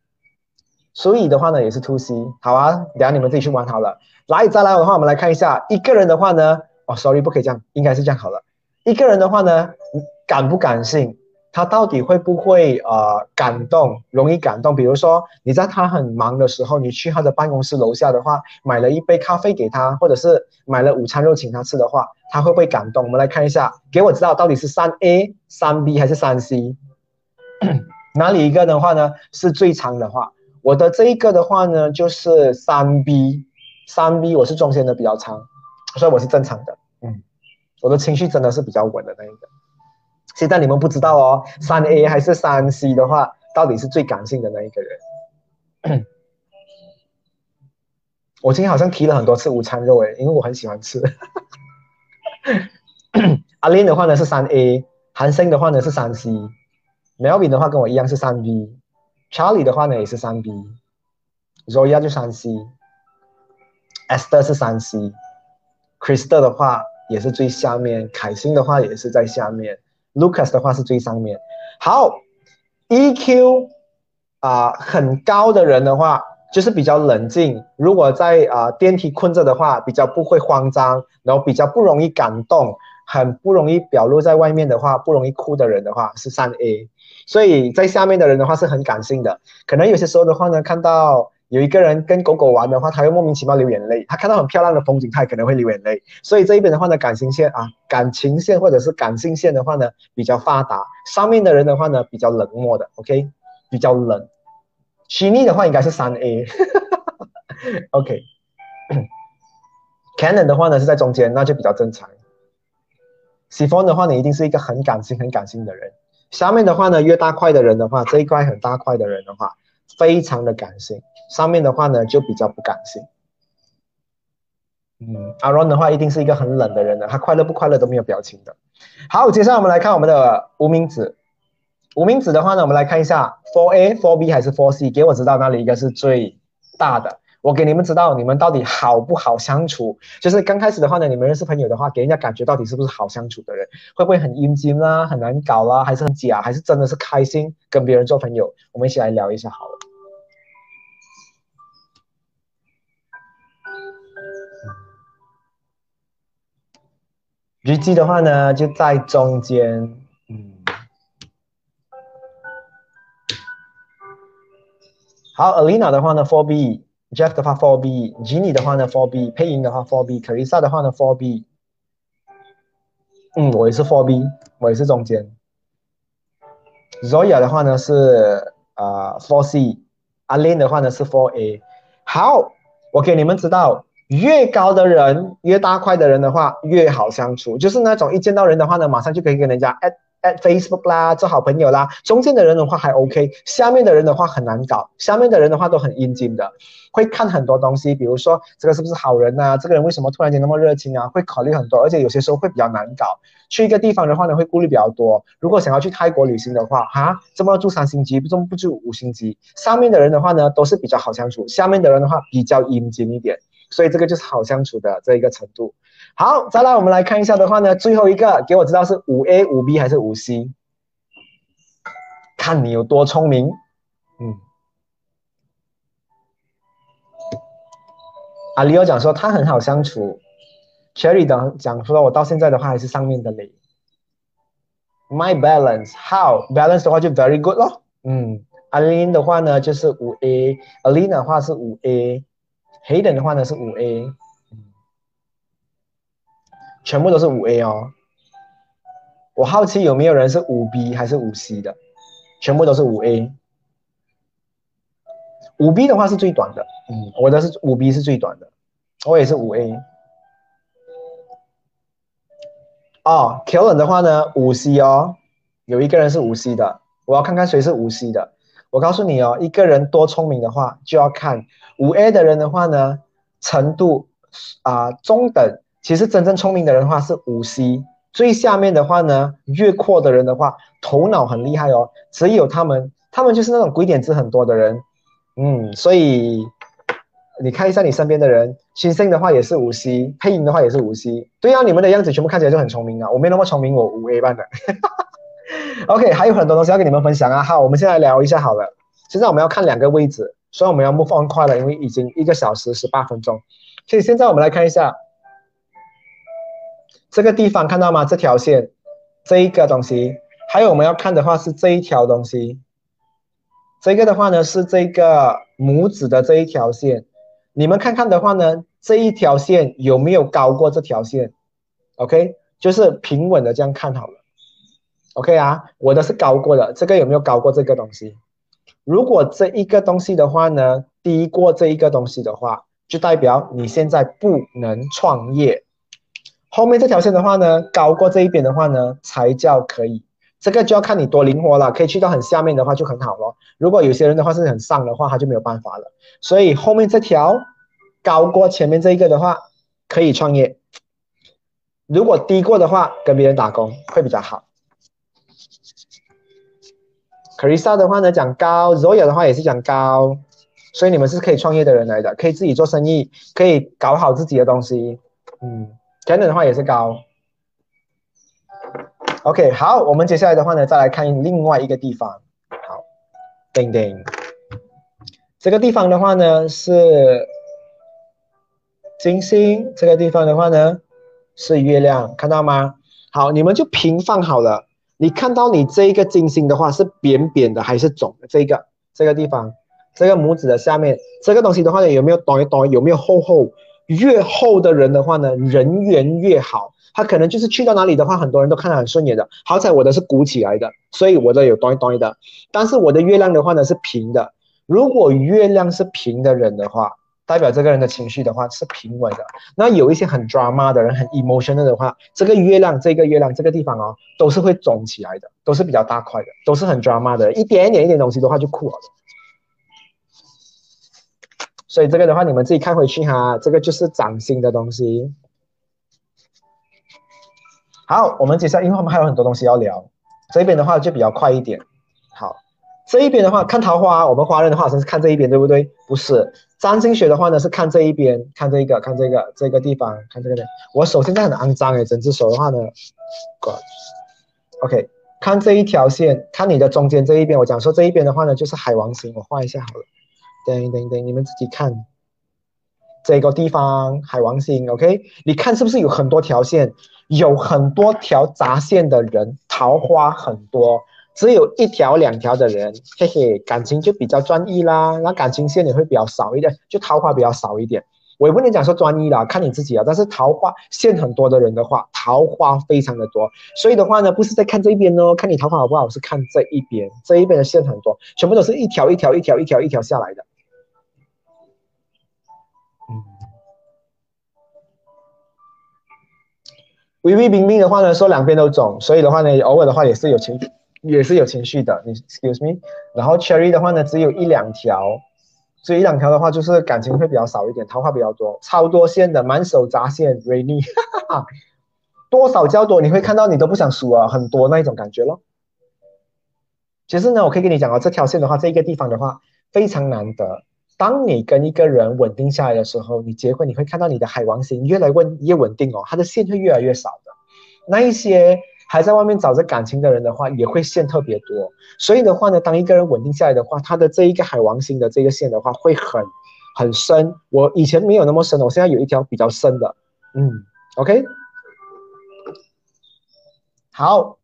所以的话呢也是 Two C。好啊，等下你们自己去玩好了。来，再来的话，我们来看一下一个人的话呢，哦，Sorry，不可以这样，应该是这样好了。一个人的话呢，你敢不敢信？他到底会不会呃感动，容易感动？比如说你在他很忙的时候，你去他的办公室楼下的话，买了一杯咖啡给他，或者是买了午餐肉请他吃的话，他会不会感动？我们来看一下，给我知道到底是三 A、三 B 还是三 C？哪里一个的话呢是最长的话？我的这一个的话呢就是三 B，三 B 我是中间的比较长，所以我是正常的。嗯，我的情绪真的是比较稳的那一个。现在你们不知道哦，三 A 还是三 C 的话，到底是最感性的那一个人？[COUGHS] 我今天好像提了很多次午餐肉诶，因为我很喜欢吃。[COUGHS] 阿林的话呢是三 A，韩星的话呢是三 C，Melvin 的话跟我一样是三 B，Charlie 的话呢也是三 B，Zoya 就三 C，Esther 是三 C，Crystal 的话也是最下面，凯欣的话也是在下面，Lucas 的话是最上面。好，EQ 啊很高的人的话。就是比较冷静，如果在啊电梯困着的话，比较不会慌张，然后比较不容易感动，很不容易表露在外面的话，不容易哭的人的话是三 A，所以在下面的人的话是很感性的，可能有些时候的话呢，看到有一个人跟狗狗玩的话，他会莫名其妙流眼泪，他看到很漂亮的风景，他也可能会流眼泪，所以这一边的话呢，感情线啊，感情线或者是感性线的话呢比较发达，上面的人的话呢比较冷漠的，OK，比较冷。虚拟的话应该是三 A，OK。[LAUGHS] Canon 的话呢是在中间，那就比较正常。s i p h o n 的话呢一定是一个很感性、很感性的人。下面的话呢越大块的人的话，这一块很大块的人的话，非常的感性。上面的话呢就比较不感性。嗯，Aaron 的话一定是一个很冷的人的，他快乐不快乐都没有表情的。好，接下来我们来看我们的无名指。无名指的话呢，我们来看一下，Four A、Four B 还是 Four C？给我知道哪里一个是最大的。我给你们知道，你们到底好不好相处？就是刚开始的话呢，你们认识朋友的话，给人家感觉到底是不是好相处的人？会不会很阴茎啦，很难搞啦，还是很假，还是真的是开心跟别人做朋友？我们一起来聊一下好了。日记的话呢，就在中间。好，Alina 的话呢，Four Jeff 的话，Four B；Jenny 的话呢，Four B；配音的话，Four B；Teresa 的话呢，Four B。嗯，我也是 Four B，我也是中间。Zoya 的话呢是啊 Four C；Alin 的话呢是 Four A。好，我给你们知道，越高的人，越大块的人的话，越好相处。就是那种一见到人的话呢，马上就可以跟人家 at。At Facebook 啦，做好朋友啦。中间的人的话还 OK，下面的人的话很难搞。下面的人的话都很阴茎的，会看很多东西，比如说这个是不是好人呐？这个人为什么突然间那么热情啊？会考虑很多，而且有些时候会比较难搞。去一个地方的话呢，会顾虑比较多。如果想要去泰国旅行的话，哈，这么住三星级，不中不住五星级。上面的人的话呢，都是比较好相处，下面的人的话比较阴茎一点，所以这个就是好相处的这一个程度。好，再来我们来看一下的话呢，最后一个给我知道是五 A、五 B 还是五 C，看你有多聪明。嗯，阿里奥讲说他很好相处，Cherry 等讲说我到现在的话还是上面的嘞。My balance how balance 的话就 very good 咯。嗯 Alin 的话呢就是五 A，Alina 的话是五 A，Hayden 的话呢是五 A。全部都是五 A 哦，我好奇有没有人是五 B 还是五 C 的？全部都是五 A，五 B 的话是最短的，嗯，我的是五 B 是最短的，我也是五 A。哦，Kellen 的话呢，五 C 哦，有一个人是五 C 的，我要看看谁是五 C 的。我告诉你哦，一个人多聪明的话，就要看五 A 的人的话呢，程度啊中等。其实真正聪明的人的话是五 C，最下面的话呢，越阔的人的话，头脑很厉害哦。只有他们，他们就是那种鬼点子很多的人，嗯，所以你看一下你身边的人，新生的话也是五 C，配音的话也是五 C。对啊，你们的样子全部看起来就很聪明啊，我没那么聪明，我五 A 班的。[LAUGHS] OK，还有很多东西要跟你们分享啊。好，我们先来聊一下好了。现在我们要看两个位置，所以我们要 move on 快了，因为已经一个小时十八分钟。所以现在我们来看一下。这个地方看到吗？这条线，这一个东西，还有我们要看的话是这一条东西。这个的话呢是这个拇指的这一条线，你们看看的话呢，这一条线有没有高过这条线？OK，就是平稳的这样看好了。OK 啊，我的是高过的，这个有没有高过这个东西？如果这一个东西的话呢低过这一个东西的话，就代表你现在不能创业。后面这条线的话呢，高过这一边的话呢，才叫可以。这个就要看你多灵活了，可以去到很下面的话就很好了。如果有些人的话是很上的话，他就没有办法了。所以后面这条高过前面这一个的话，可以创业。如果低过的话，跟别人打工会比较好。Carissa 的话呢讲高，Zoya 的话也是讲高，所以你们是可以创业的人来的，可以自己做生意，可以搞好自己的东西。嗯等等的话也是高。OK，好，我们接下来的话呢，再来看另外一个地方。好，叮叮，这个地方的话呢是金星，这个地方的话呢是月亮，看到吗？好，你们就平放好了。你看到你这一个金星的话是扁扁的还是肿的？这个这个地方，这个拇指的下面这个东西的话呢，有没有短一短？有没有厚厚？越厚的人的话呢，人缘越好。他可能就是去到哪里的话，很多人都看得很顺眼的。好彩我的是鼓起来的，所以我的有端端的。但是我的月亮的话呢是平的。如果月亮是平的人的话，代表这个人的情绪的话是平稳的。那有一些很 drama 的人，很 emotional 的话，这个月亮，这个月亮这个地方哦，都是会肿起来的，都是比较大块的，都是很 drama 的，一点一点一点东西的话就哭了。所以这个的话，你们自己看回去哈，这个就是掌心的东西。好，我们接下来，因为我们还有很多东西要聊，这边的话就比较快一点。好，这一边的话看桃花，我们华人的话好像是看这一边，对不对？不是，占星学的话呢是看这一边，看这个，看这个，这个地方，看这个。我手现在很肮脏诶，整只手的话呢，God，OK，看这一条线，看你的中间这一边，我讲说这一边的话呢就是海王星，我画一下好了。等等等，你们自己看。这个地方海王星，OK，你看是不是有很多条线，有很多条杂线的人，桃花很多，只有一条两条的人，嘿嘿，感情就比较专一啦。那感情线也会比较少一点，就桃花比较少一点。我也不能讲说专一啦，看你自己啊。但是桃花线很多的人的话，桃花非常的多。所以的话呢，不是在看这一边哦，看你桃花好不好，是看这一边，这一边的线很多，全部都是一条一条一条一条一条下来的。微微冰冰的话呢，说两边都肿，所以的话呢，偶尔的话也是有情，也是有情绪的。你 excuse me，然后 cherry 的话呢，只有一两条，只有一两条的话，就是感情会比较少一点，桃花比较多，超多线的，满手扎线，rainy，[LAUGHS] 多少较多，你会看到你都不想数啊，很多那一种感觉咯。其实呢，我可以跟你讲啊，这条线的话，这一个地方的话非常难得。当你跟一个人稳定下来的时候，你结婚你会看到你的海王星越来稳越稳定哦，他的线会越来越少的。那一些还在外面找着感情的人的话，也会线特别多。所以的话呢，当一个人稳定下来的话，他的这一个海王星的这个线的话会很很深。我以前没有那么深，我现在有一条比较深的。嗯，OK。好，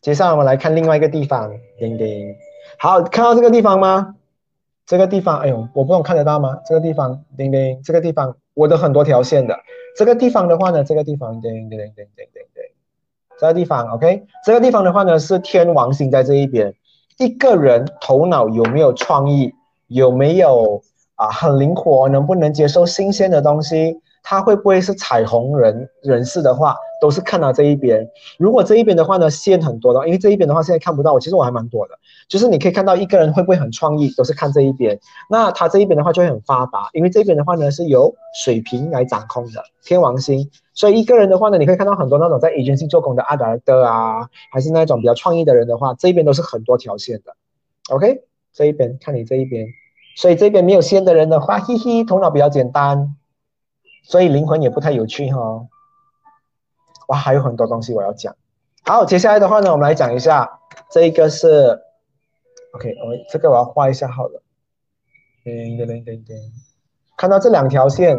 接下来我们来看另外一个地方，叮叮。好，看到这个地方吗？这个地方，哎呦，我不懂看得到吗？这个地方，叮叮，这个地方，我的很多条线的。这个地方的话呢，这个地方，叮叮叮叮叮叮叮，这个地方，OK，这个地方的话呢是天王星在这一边。一个人头脑有没有创意，有没有啊很灵活，能不能接受新鲜的东西？他会不会是彩虹人人士的话，都是看到这一边。如果这一边的话呢，线很多的，因为这一边的话现在看不到，我其实我还蛮多的。就是你可以看到一个人会不会很创意，都是看这一边。那他这一边的话就会很发达，因为这边的话呢是由水瓶来掌控的天王星，所以一个人的话呢，你可以看到很多那种在 agency 做工的阿达德啊，还是那种比较创意的人的话，这一边都是很多条线的。OK，这一边看你这一边，所以这边没有线的人的话，嘿嘿，头脑比较简单。所以灵魂也不太有趣哈，哇，还有很多东西我要讲。好，接下来的话呢，我们来讲一下这一个是，OK，我这个我要画一下好了。噔噔噔噔噔，看到这两条线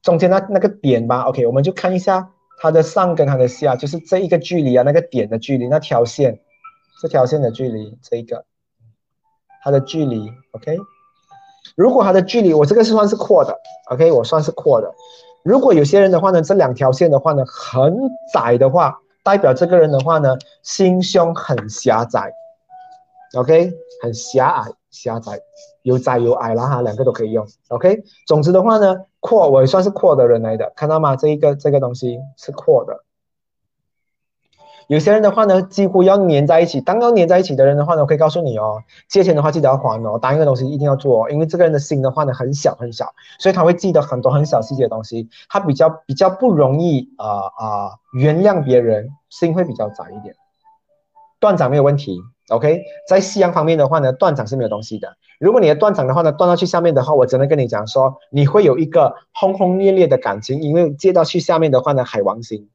中间那那个点吧？OK，我们就看一下它的上跟它的下，就是这一个距离啊，那个点的距离，那条线，这条线的距离，这一个它的距离，OK。如果它的距离，我这个是算是阔的，OK，我算是阔的。如果有些人的话呢，这两条线的话呢很窄的话，代表这个人的话呢心胸很狭窄，OK，很狭隘、狭窄，有窄有矮了哈，两个都可以用，OK。总之的话呢，阔我也算是阔的人来的，看到吗？这一个这个东西是阔的。有些人的话呢，几乎要粘在一起。当要粘在一起的人的话呢，我可以告诉你哦，借钱的话记得要还哦，答应的东西一定要做哦，因为这个人的心的话呢很小很小，所以他会记得很多很小细节的东西，他比较比较不容易啊啊原谅别人，心会比较窄一点。断掌没有问题，OK，在西洋方面的话呢，断掌是没有东西的。如果你的断掌的话呢，断到去下面的话，我只能跟你讲说，你会有一个轰轰烈烈的感情，因为接到去下面的话呢，海王星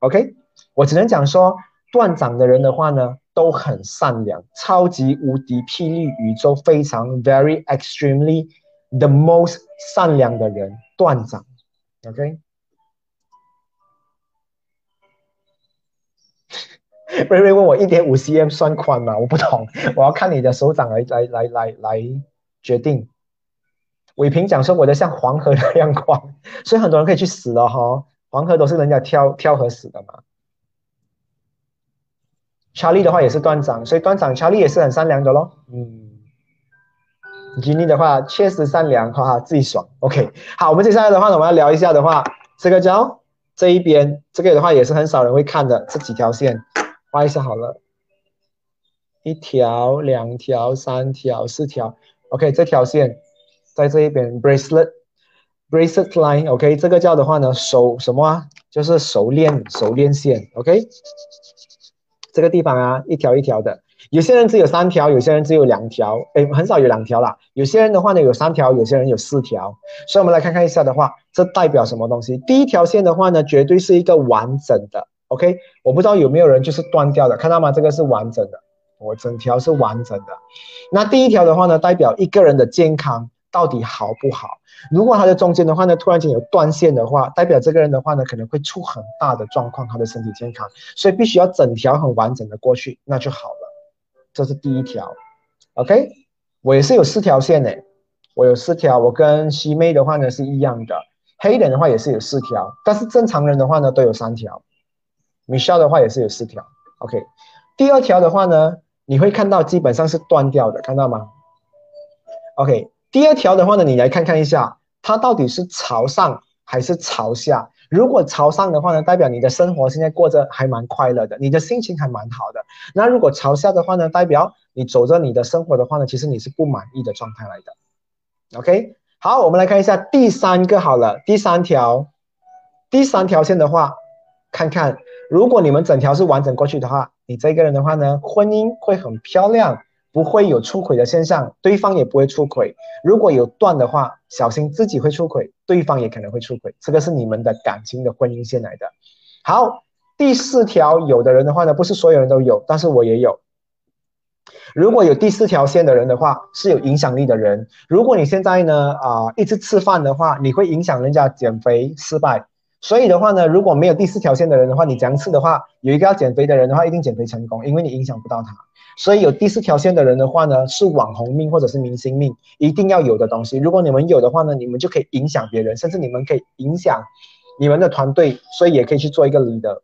，OK。我只能讲说，断掌的人的话呢，都很善良，超级无敌霹雳宇宙非常 very extremely the most 善良的人，断掌，OK。瑞瑞问我一点五 cm 算宽吗？我不懂，我要看你的手掌来来来来来决定。伟平讲说我的像黄河那样宽，所以很多人可以去死了哈，黄河都是人家跳跳河死的嘛。查理的话也是断掌，所以断掌查理也是很善良的咯。嗯，吉尼的话确实善良，哈哈，自己爽。OK，好，我们接下来的话呢，我们要聊一下的话，这个叫这一边，这个的话也是很少人会看的，这几条线画一下好了，一条、两条、三条、四条。OK，这条线在这一边，bracelet，bracelet line，OK，这个叫的话呢，手什么啊？就是手链，手链线，OK。这个地方啊，一条一条的，有些人只有三条，有些人只有两条，哎，很少有两条啦。有些人的话呢，有三条，有些人有四条。所以，我们来看看一下的话，这代表什么东西？第一条线的话呢，绝对是一个完整的，OK。我不知道有没有人就是断掉的，看到吗？这个是完整的，我整条是完整的。那第一条的话呢，代表一个人的健康。到底好不好？如果他的中间的话呢，突然间有断线的话，代表这个人的话呢，可能会出很大的状况，他的身体健康，所以必须要整条很完整的过去，那就好了。这是第一条，OK。我也是有四条线诶，我有四条，我跟西妹的话呢是一样的，黑人的话也是有四条，但是正常人的话呢都有三条。Michelle 的话也是有四条，OK。第二条的话呢，你会看到基本上是断掉的，看到吗？OK。第二条的话呢，你来看看一下，它到底是朝上还是朝下？如果朝上的话呢，代表你的生活现在过着还蛮快乐的，你的心情还蛮好的。那如果朝下的话呢，代表你走着你的生活的话呢，其实你是不满意的状态来的。OK，好，我们来看一下第三个好了，第三条，第三条线的话，看看如果你们整条是完整过去的话，你这个人的话呢，婚姻会很漂亮。不会有出轨的现象，对方也不会出轨。如果有断的话，小心自己会出轨，对方也可能会出轨。这个是你们的感情的婚姻线来的。好，第四条，有的人的话呢，不是所有人都有，但是我也有。如果有第四条线的人的话，是有影响力的人。如果你现在呢啊一直吃饭的话，你会影响人家减肥失败。所以的话呢，如果没有第四条线的人的话，你这样吃的话，有一个要减肥的人的话，一定减肥成功，因为你影响不到他。所以有第四条线的人的话呢，是网红命或者是明星命，一定要有的东西。如果你们有的话呢，你们就可以影响别人，甚至你们可以影响你们的团队，所以也可以去做一个 leader。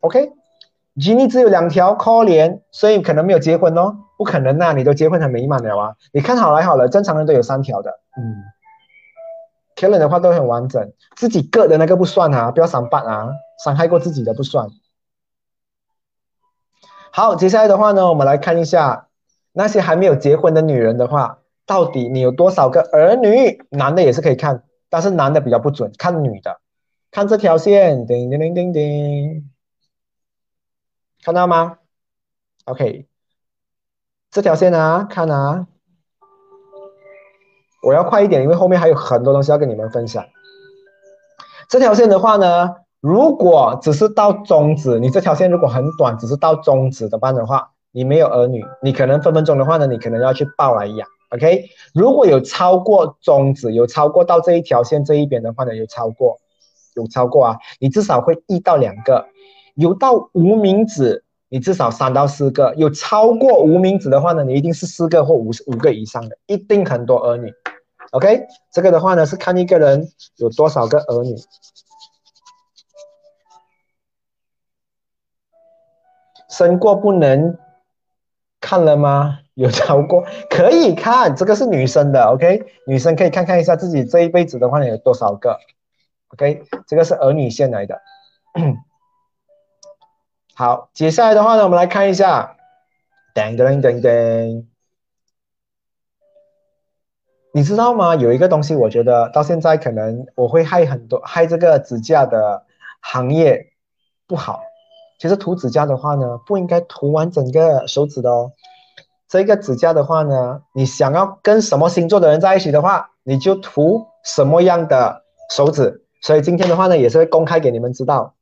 OK，Jenny 只有两条，可怜，所以可能没有结婚哦，不可能呐，你都结婚很美满了啊。你看好来好了，正常人都有三条的，嗯，Kellen 的话都很完整，自己个的那个不算啊，不要伤疤啊，伤害过自己的不算。好，接下来的话呢，我们来看一下那些还没有结婚的女人的话，到底你有多少个儿女？男的也是可以看，但是男的比较不准，看女的。看这条线，叮叮叮叮叮，看到吗？OK，这条线啊，看啊，我要快一点，因为后面还有很多东西要跟你们分享。这条线的话呢？如果只是到中指，你这条线如果很短，只是到中指的班的话，你没有儿女，你可能分分钟的话呢，你可能要去抱来养，OK？如果有超过中指，有超过到这一条线这一边的话呢，有超过，有超过啊，你至少会一到两个，有到无名指，你至少三到四个，有超过无名指的话呢，你一定是四个或五五个以上的，一定很多儿女，OK？这个的话呢是看一个人有多少个儿女。生过不能看了吗？有超过可以看，这个是女生的，OK，女生可以看看一下自己这一辈子的话有多少个，OK，这个是儿女线来的。好，接下来的话呢，我们来看一下，噔噔噔噔，你知道吗？有一个东西，我觉得到现在可能我会害很多害这个指甲的行业不好。其实涂指甲的话呢，不应该涂完整个手指的哦。这个指甲的话呢，你想要跟什么星座的人在一起的话，你就涂什么样的手指。所以今天的话呢，也是会公开给你们知道。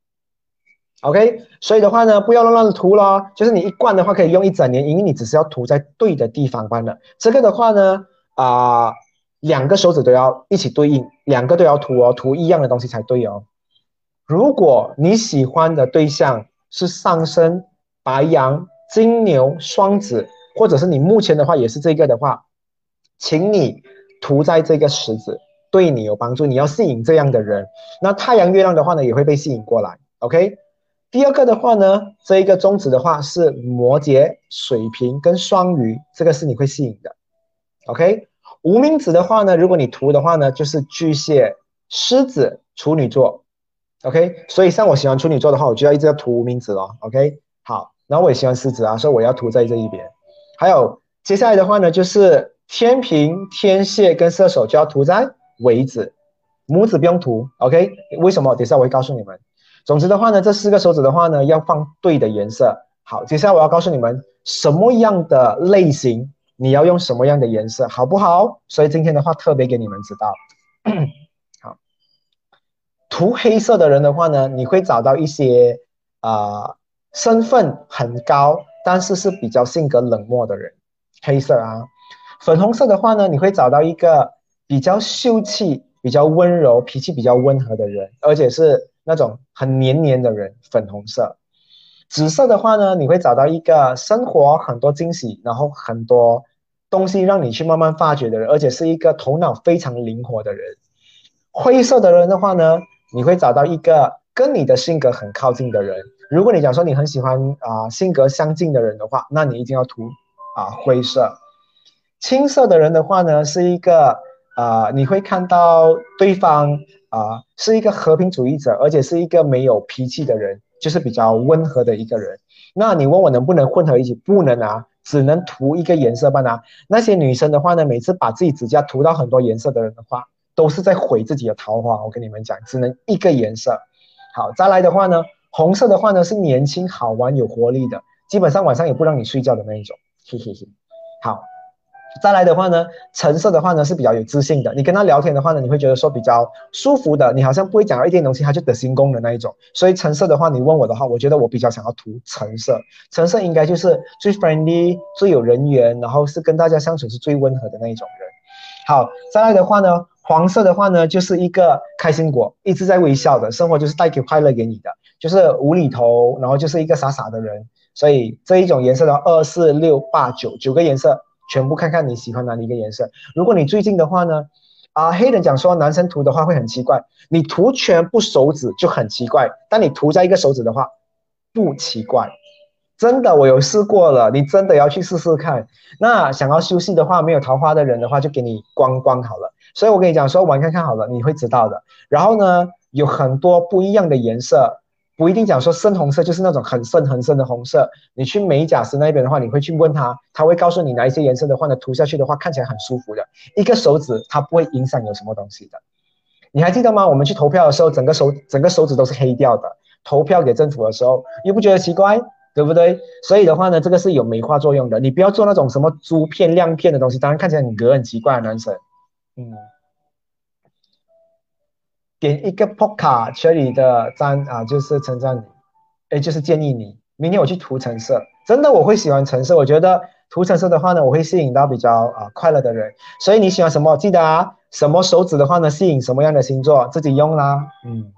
OK，所以的话呢，不要乱乱涂咯。就是你一罐的话可以用一整年，因为你只是要涂在对的地方罢了。这个的话呢，啊，两个手指都要一起对应，两个都要涂哦，涂一样的东西才对哦。如果你喜欢的对象是上升白羊、金牛、双子，或者是你目前的话也是这个的话，请你涂在这个食指，对你有帮助。你要吸引这样的人，那太阳、月亮的话呢，也会被吸引过来。OK。第二个的话呢，这一个中指的话是摩羯、水瓶跟双鱼，这个是你会吸引的。OK，无名指的话呢，如果你涂的话呢，就是巨蟹、狮子、处女座。OK，所以像我喜欢处女座的话，我就要一直要涂无名指咯。OK，好，然后我也喜欢狮子啊，所以我要涂在这一边。还有接下来的话呢，就是天平、天蝎跟射手就要涂在尾指，拇指不用涂。OK，为什么？等下我会告诉你们。总之的话呢，这四个手指的话呢，要放对的颜色。好，接下来我要告诉你们什么样的类型，你要用什么样的颜色，好不好？所以今天的话特别给你们知道。[CLEARS THROAT] 好，涂黑色的人的话呢，你会找到一些啊身份很高，但是是比较性格冷漠的人。黑色啊，粉红色的话呢，你会找到一个比较秀气、比较温柔、脾气比较温和的人，而且是。那种很黏黏的人，粉红色、紫色的话呢，你会找到一个生活很多惊喜，然后很多东西让你去慢慢发掘的人，而且是一个头脑非常灵活的人。灰色的人的话呢，你会找到一个跟你的性格很靠近的人。如果你讲说你很喜欢啊性格相近的人的话，那你一定要涂啊灰色。青色的人的话呢，是一个啊你会看到对方。啊，是一个和平主义者，而且是一个没有脾气的人，就是比较温和的一个人。那你问我能不能混合一起？不能啊，只能涂一个颜色吧？啊。那些女生的话呢，每次把自己指甲涂到很多颜色的人的话，都是在毁自己的桃花。我跟你们讲，只能一个颜色。好，再来的话呢，红色的话呢是年轻、好玩、有活力的，基本上晚上也不让你睡觉的那一种。[LAUGHS] 嘿嘿嘿，好。再来的话呢，橙色的话呢是比较有自信的。你跟他聊天的话呢，你会觉得说比较舒服的。你好像不会讲到一点东西，他就得心功的那一种。所以橙色的话，你问我的话，我觉得我比较想要涂橙色。橙色应该就是最 friendly、最有人缘，然后是跟大家相处是最温和的那一种人。好，再来的话呢，黄色的话呢就是一个开心果，一直在微笑的生活就是带给快乐给你的，就是无厘头，然后就是一个傻傻的人。所以这一种颜色的二四六八九九个颜色。全部看看你喜欢哪一个颜色。如果你最近的话呢，啊，黑人讲说男生涂的话会很奇怪，你涂全部手指就很奇怪，但你涂在一个手指的话不奇怪，真的我有试过了，你真的要去试试看。那想要休息的话，没有桃花的人的话，就给你光光好了。所以我跟你讲说玩看看好了，你会知道的。然后呢，有很多不一样的颜色。不一定讲说深红色就是那种很深很深的红色。你去美甲师那边的话，你会去问他，他会告诉你哪一些颜色的话呢，涂下去的话看起来很舒服的。一个手指它不会影响有什么东西的。你还记得吗？我们去投票的时候，整个手整个手指都是黑掉的。投票给政府的时候，又不觉得奇怪，对不对？所以的话呢，这个是有美化作用的。你不要做那种什么珠片亮片的东西，当然看起来很格很奇怪的男生。嗯。点一个 Poka 圈里的赞啊，就是称赞你，哎，就是建议你明天我去涂橙色，真的我会喜欢橙色。我觉得涂橙色的话呢，我会吸引到比较啊快乐的人。所以你喜欢什么？记得啊，什么手指的话呢，吸引什么样的星座，自己用啦。嗯，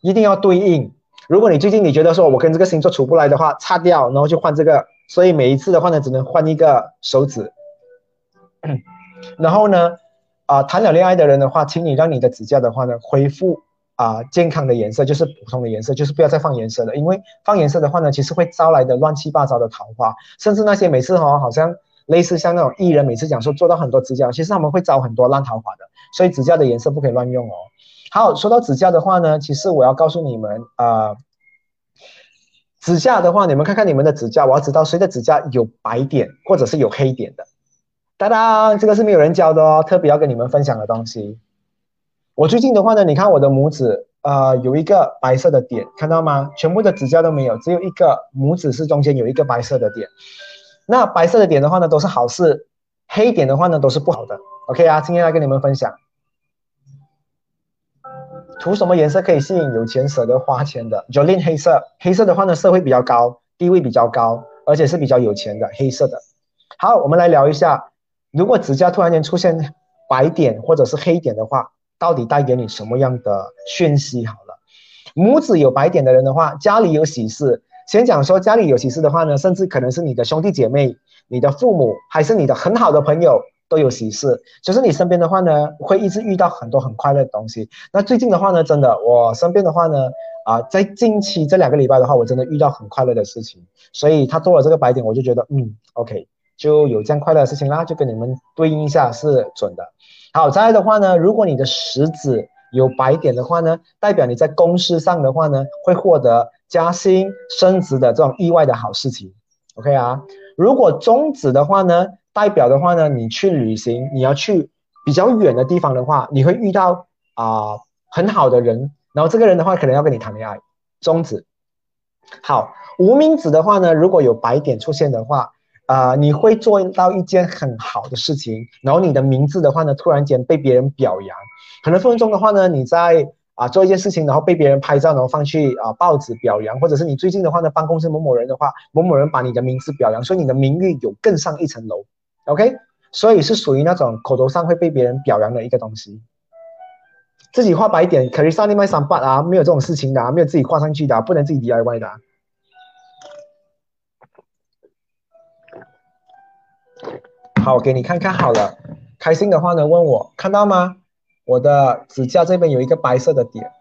一定要对应。如果你最近你觉得说我跟这个星座处不来的话，擦掉，然后就换这个。所以每一次的话呢，只能换一个手指。然后呢？啊，谈了恋爱的人的话，请你让你的指甲的话呢，恢复啊健康的颜色，就是普通的颜色，就是不要再放颜色了。因为放颜色的话呢，其实会招来的乱七八糟的桃花，甚至那些每次哦，好像类似像那种艺人每次讲说做到很多指甲，其实他们会招很多烂桃花的。所以指甲的颜色不可以乱用哦。好，说到指甲的话呢，其实我要告诉你们啊，指甲的话，你们看看你们的指甲，我要知道谁的指甲有白点或者是有黑点的。当当，这个是没有人教的哦，特别要跟你们分享的东西。我最近的话呢，你看我的拇指，呃，有一个白色的点，看到吗？全部的指甲都没有，只有一个拇指是中间有一个白色的点。那白色的点的话呢，都是好事；黑点的话呢，都是不好的。OK 啊，今天来跟你们分享。涂什么颜色可以吸引有钱舍得花钱的？Jolin 黑色，黑色的话呢，社会比较高，地位比较高，而且是比较有钱的黑色的。好，我们来聊一下，如果指甲突然间出现白点或者是黑点的话，到底带给你什么样的讯息？好了，拇指有白点的人的话，家里有喜事。先讲说家里有喜事的话呢，甚至可能是你的兄弟姐妹、你的父母，还是你的很好的朋友。都有喜事，就是你身边的话呢，会一直遇到很多很快乐的东西。那最近的话呢，真的，我身边的话呢，啊，在近期这两个礼拜的话，我真的遇到很快乐的事情。所以他多了这个白点，我就觉得，嗯，OK，就有这样快乐的事情啦，就跟你们对应一下是准的。好，再来的话呢，如果你的食指有白点的话呢，代表你在公司上的话呢，会获得加薪升职的这种意外的好事情。OK 啊，如果中指的话呢？代表的话呢，你去旅行，你要去比较远的地方的话，你会遇到啊很好的人，然后这个人的话可能要跟你谈恋爱。中指，好，无名指的话呢，如果有白点出现的话，啊，你会做到一件很好的事情，然后你的名字的话呢，突然间被别人表扬，可能分分钟的话呢，你在。啊，做一件事情，然后被别人拍照，然后放去啊报纸表扬，或者是你最近的话呢，办公室某某人的话，某某人把你的名字表扬，所以你的名誉有更上一层楼。OK，所以是属于那种口头上会被别人表扬的一个东西。自己画白点，可以上另外三八啊，没有这种事情的，啊没有自己画上去的，啊不能自己 DIY 的。啊好，我给你看看好了，开心的话呢，问我看到吗？我的指甲这边有一个白色的点，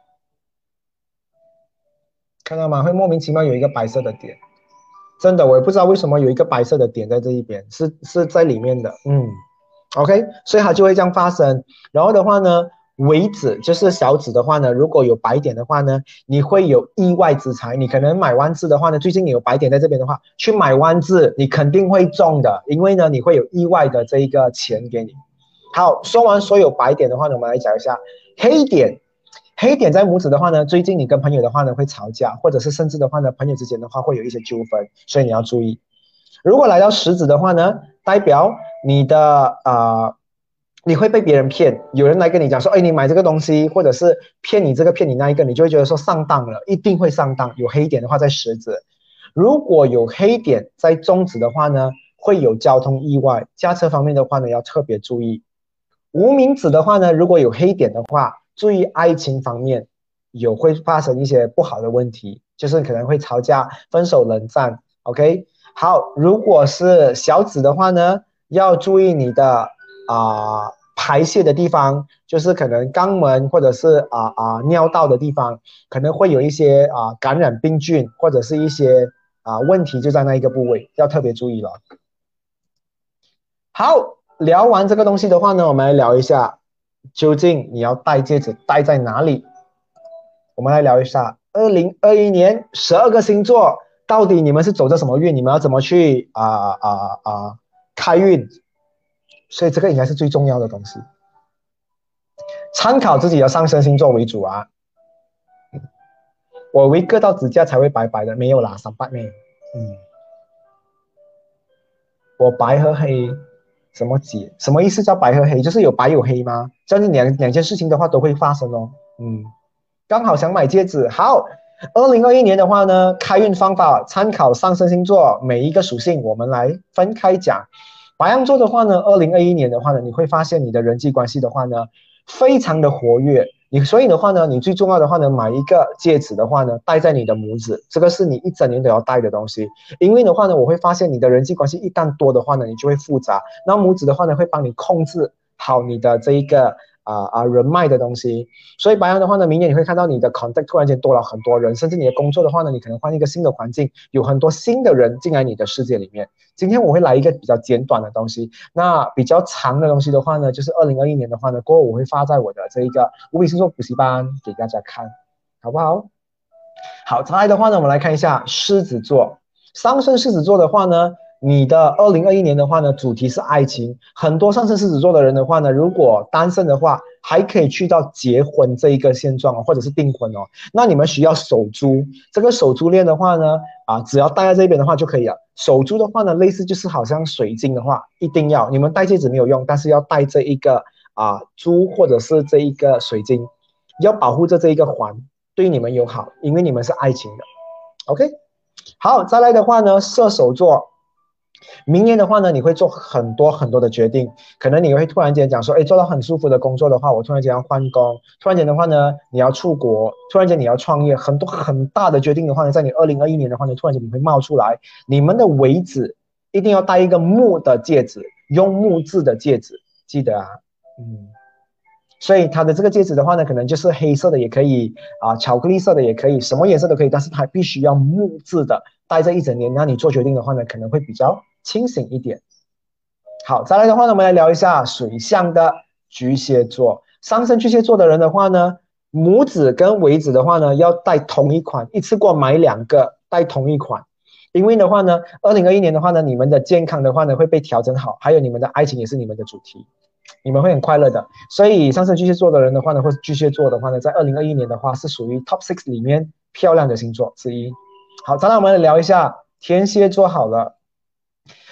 看到吗？会莫名其妙有一个白色的点，真的，我也不知道为什么有一个白色的点在这一边，是是在里面的，嗯，OK，所以它就会这样发生。然后的话呢，尾指就是小指的话呢，如果有白点的话呢，你会有意外之财。你可能买弯字的话呢，最近你有白点在这边的话，去买弯字，你肯定会中的，因为呢，你会有意外的这一个钱给你。好，说完所有白点的话呢，我们来讲一下黑点。黑点在拇指的话呢，最近你跟朋友的话呢会吵架，或者是甚至的话呢，朋友之间的话会有一些纠纷，所以你要注意。如果来到食指的话呢，代表你的啊，你会被别人骗，有人来跟你讲说，哎，你买这个东西，或者是骗你这个骗你那一个，你就会觉得说上当了，一定会上当。有黑点的话在食指，如果有黑点在中指的话呢，会有交通意外，驾车方面的话呢要特别注意。无名指的话呢，如果有黑点的话，注意爱情方面有会发生一些不好的问题，就是可能会吵架、分手、冷战。OK，好，如果是小指的话呢，要注意你的啊排泄的地方，就是可能肛门或者是啊啊尿道的地方，可能会有一些啊感染病菌或者是一些啊问题就在那一个部位，要特别注意了。好。聊完这个东西的话呢，我们来聊一下，究竟你要戴戒指戴在哪里？我们来聊一下，二零二一年十二个星座到底你们是走着什么运？你们要怎么去啊啊啊开运？所以这个应该是最重要的东西，参考自己的上升星座为主啊。我为各道指甲才会白白的，没有啦，三八妹。嗯，我白和黑。什么解？什么意思叫白和黑？就是有白有黑吗？这样两两件事情的话都会发生哦。嗯，刚好想买戒指。好，二零二一年的话呢，开运方法参考上升星座每一个属性，我们来分开讲。白羊座的话呢，二零二一年的话呢，你会发现你的人际关系的话呢，非常的活跃。你所以的话呢，你最重要的话呢，买一个戒指的话呢，戴在你的拇指，这个是你一整年都要戴的东西。因为的话呢，我会发现你的人际关系一旦多的话呢，你就会复杂。那拇指的话呢，会帮你控制好你的这一个。啊啊，人脉的东西，所以白羊的话呢，明年你会看到你的 contact 突然间多了很多人，甚至你的工作的话呢，你可能换一个新的环境，有很多新的人进来你的世界里面。今天我会来一个比较简短的东西，那比较长的东西的话呢，就是二零二一年的话呢，过后我会发在我的这一个无比星座补习班给大家看，好不好？好，再来的话呢，我们来看一下狮子座，上升狮子座的话呢。你的二零二一年的话呢，主题是爱情。很多上升狮子座的人的话呢，如果单身的话，还可以去到结婚这一个现状哦，或者是订婚哦。那你们需要守珠，这个守珠链的话呢，啊，只要戴在这边的话就可以了。守珠的话呢，类似就是好像水晶的话，一定要你们戴戒指没有用，但是要戴这一个啊珠或者是这一个水晶，要保护着这一个环，对你们友好，因为你们是爱情的。OK，好，再来的话呢，射手座。明年的话呢，你会做很多很多的决定，可能你会突然间讲说，哎，做到很舒服的工作的话，我突然间要换工，突然间的话呢，你要出国，突然间你要创业，很多很大的决定的话呢，在你二零二一年的话呢，突然间你会冒出来，你们的尾指一定要戴一个木的戒指，用木质的戒指，记得啊，嗯，所以它的这个戒指的话呢，可能就是黑色的也可以啊，巧克力色的也可以，什么颜色都可以，但是它必须要木质的，戴这一整年，那你做决定的话呢，可能会比较。清醒一点。好，再来的话呢，我们来聊一下水象的巨蟹座。上升巨蟹座的人的话呢，拇指跟尾指的话呢，要戴同一款，一次过买两个，戴同一款。因为的话呢，二零二一年的话呢，你们的健康的话呢会被调整好，还有你们的爱情也是你们的主题，你们会很快乐的。所以上升巨蟹座的人的话呢，或者巨蟹座的话呢，在二零二一年的话是属于 top six 里面漂亮的星座之一。好，再来我们来聊一下天蝎座。好了。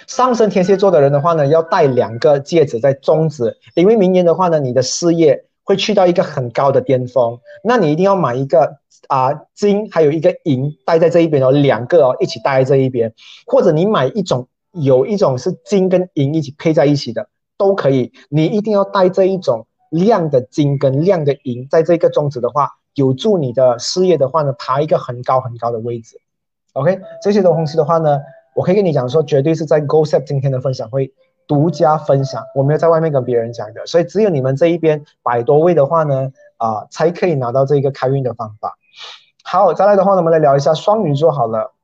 上升天蝎座的人的话呢，要戴两个戒指在中指，因为明年的话呢，你的事业会去到一个很高的巅峰，那你一定要买一个啊金，还有一个银戴在这一边哦，两个哦一起戴在这一边，或者你买一种有一种是金跟银一起配在一起的都可以，你一定要带这一种亮的金跟亮的银在这个中指的话，有助你的事业的话呢，爬一个很高很高的位置。OK，这些东西的话呢。我可以跟你讲说，绝对是在 GoSep 今天的分享会独家分享，我没有在外面跟别人讲的，所以只有你们这一边百多位的话呢，啊，才可以拿到这个开运的方法。好，再来的话呢，我们来聊一下双鱼座好了。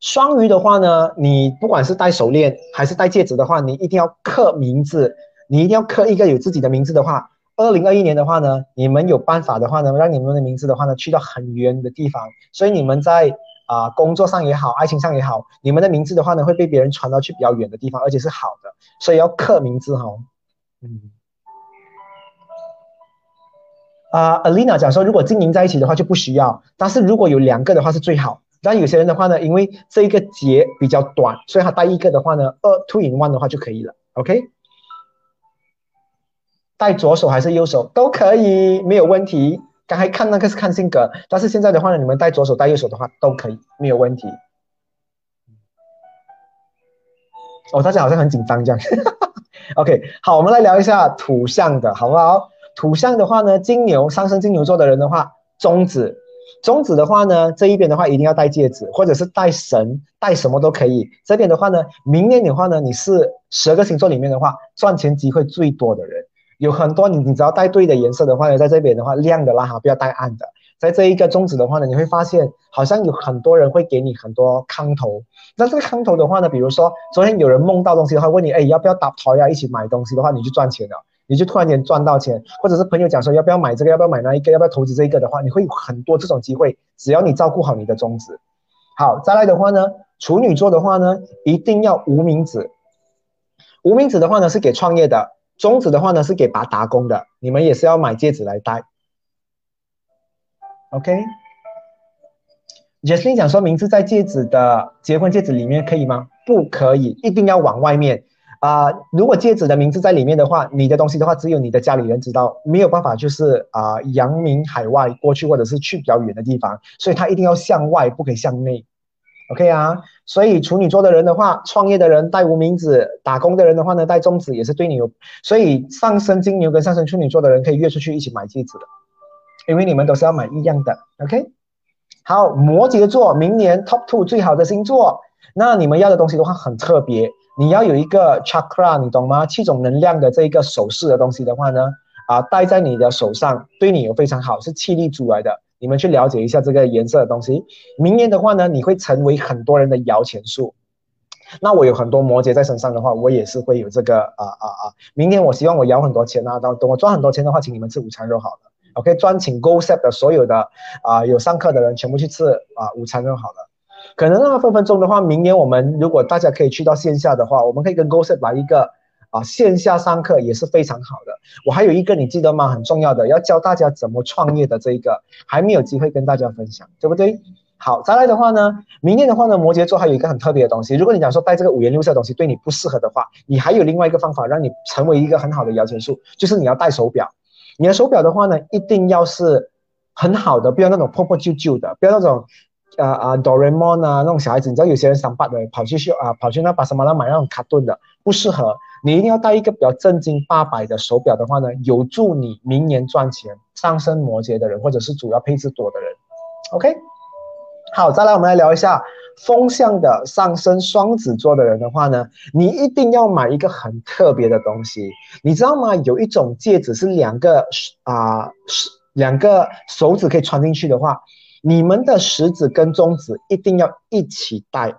双鱼的话呢，你不管是戴手链还是戴戒指的话，你一定要刻名字，你一定要刻一个有自己的名字的话，二零二一年的话呢，你们有办法的话呢，让你们的名字的话呢，去到很远的地方，所以你们在。啊，工作上也好，爱情上也好，你们的名字的话呢，会被别人传到去比较远的地方，而且是好的，所以要刻名字哈。嗯。啊，Alina 讲说，如果经营在一起的话就不需要，但是如果有两个的话是最好。但有些人的话呢，因为这一个节比较短，所以他带一个的话呢，二 two in one 的话就可以了。OK。带左手还是右手都可以，没有问题。刚才看那个是看性格，但是现在的话呢，你们带左手带右手的话都可以，没有问题。哦，大家好像很紧张这样。[LAUGHS] OK，好，我们来聊一下土象的好不好？土象的话呢，金牛上升金牛座的人的话，中指，中指的话呢，这一边的话一定要戴戒指，或者是戴绳，戴什么都可以。这边的话呢，明年的话呢，你是十二个星座里面的话，赚钱机会最多的人。有很多你，你只要戴对的颜色的话呢，在这边的话亮的啦哈，不要戴暗的。在这一个中指的话呢，你会发现好像有很多人会给你很多康头。那这个康头的话呢，比如说昨天有人梦到东西的话，问你哎要不要打桃呀，一起买东西的话，你就赚钱了，你就突然间赚到钱。或者是朋友讲说要不要买这个，要不要买那一个，要不要投资这一个的话，你会有很多这种机会。只要你照顾好你的中指。好，再来的话呢，处女座的话呢，一定要无名指。无名指的话呢，是给创业的。中指的话呢是给拔打工的，你们也是要买戒指来戴。OK，Jasmine 讲说名字在戒指的结婚戒指里面可以吗？不可以，一定要往外面啊！如果戒指的名字在里面的话，你的东西的话只有你的家里人知道，没有办法就是啊扬名海外过去或者是去比较远的地方，所以它一定要向外，不可以向内。OK 啊，所以处女座的人的话，创业的人带无名指，打工的人的话呢，带中指也是对你有。所以上升金牛跟上升处女座的人可以约出去一起买戒指的，因为你们都是要买一样的。OK，好，摩羯座明年 Top Two 最好的星座，那你们要的东西的话很特别，你要有一个 Chakra，你懂吗？七种能量的这一个首饰的东西的话呢，啊，戴在你的手上对你有非常好，是气力珠来的。你们去了解一下这个颜色的东西。明年的话呢，你会成为很多人的摇钱树。那我有很多摩羯在身上的话，我也是会有这个啊啊啊！明年我希望我摇很多钱啊，等等我赚很多钱的话，请你们吃午餐肉好了。OK，专请 Go Set 的所有的啊有上课的人全部去吃啊午餐肉好了。可能那分分钟的话，明年我们如果大家可以去到线下的话，我们可以跟 Go Set 来一个啊线下上课也是非常好的。我还有一个你记得吗？很重要的，要教大家怎么创业的这一个还没有机会跟大家分享，对不对？好，再来的话呢，明年的话呢，摩羯座还有一个很特别的东西。如果你讲说带这个五颜六色的东西对你不适合的话，你还有另外一个方法让你成为一个很好的摇钱树，就是你要戴手表。你的手表的话呢，一定要是很好的，不要那种破破旧旧的，不要那种啊啊哆啦 A 梦啊那种小孩子，你知道有些人想把的跑去秀啊，跑去那巴什马拉买那种卡顿的，不适合。你一定要戴一个比较正经八百的手表的话呢，有助你明年赚钱。上升摩羯的人，或者是主要配置多的人，OK。好，再来我们来聊一下风向的上升双子座的人的话呢，你一定要买一个很特别的东西，你知道吗？有一种戒指是两个啊，是两个手指可以穿进去的话，你们的食指跟中指一定要一起戴，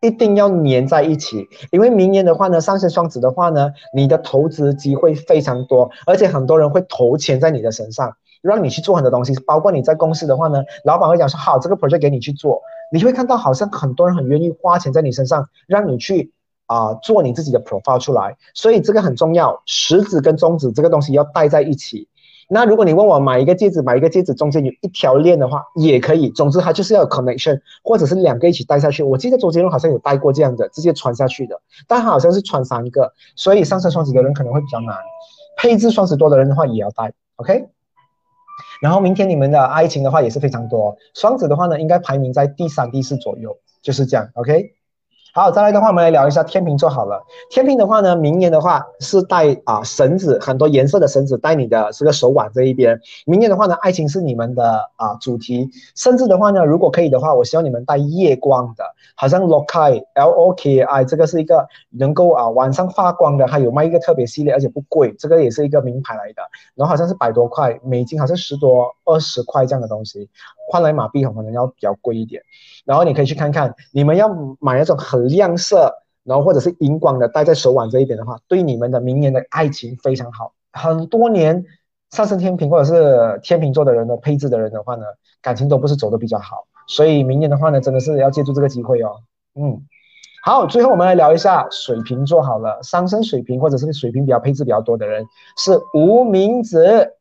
一定要粘在一起，因为明年的话呢，上升双子的话呢，你的投资机会非常多，而且很多人会投钱在你的身上。让你去做很多东西，包括你在公司的话呢，老板会讲说好，这个 project 给你去做，你会看到好像很多人很愿意花钱在你身上，让你去啊做你自己的 profile 出来，所以这个很重要，食指跟中指这个东西要戴在一起。那如果你问我买一个戒指，买一个戒指中间有一条链的话，也可以。总之它就是要有 connection，或者是两个一起戴下去。我记得周杰伦好像有戴过这样的，直接穿下去的，但他好像是穿三个，所以上升双子的人可能会比较难。配置双子多的人的话也要戴，OK。然后明天你们的爱情的话也是非常多，双子的话呢应该排名在第三、第四左右，就是这样，OK。好，再来的话，我们来聊一下天秤座好了。天秤的话呢，明年的话是带啊绳子，很多颜色的绳子带你的这个手腕这一边。明年的话呢，爱情是你们的啊主题，甚至的话呢，如果可以的话，我希望你们带夜光的，好像 LOKI L O K I 这个是一个能够啊晚上发光的，还有卖一个特别系列，而且不贵，这个也是一个名牌来的。然后好像是百多块美金，好像十多二十块这样的东西，换来马币可能要比较贵一点。然后你可以去看看，你们要买那种很亮色，然后或者是荧光的，戴在手腕这一点的话，对你们的明年的爱情非常好。很多年上升天平或者是天秤座的人的配置的人的话呢，感情都不是走的比较好。所以明年的话呢，真的是要借助这个机会哦。嗯，好，最后我们来聊一下水瓶座好了，上升水瓶或者是水瓶比较配置比较多的人是无名指。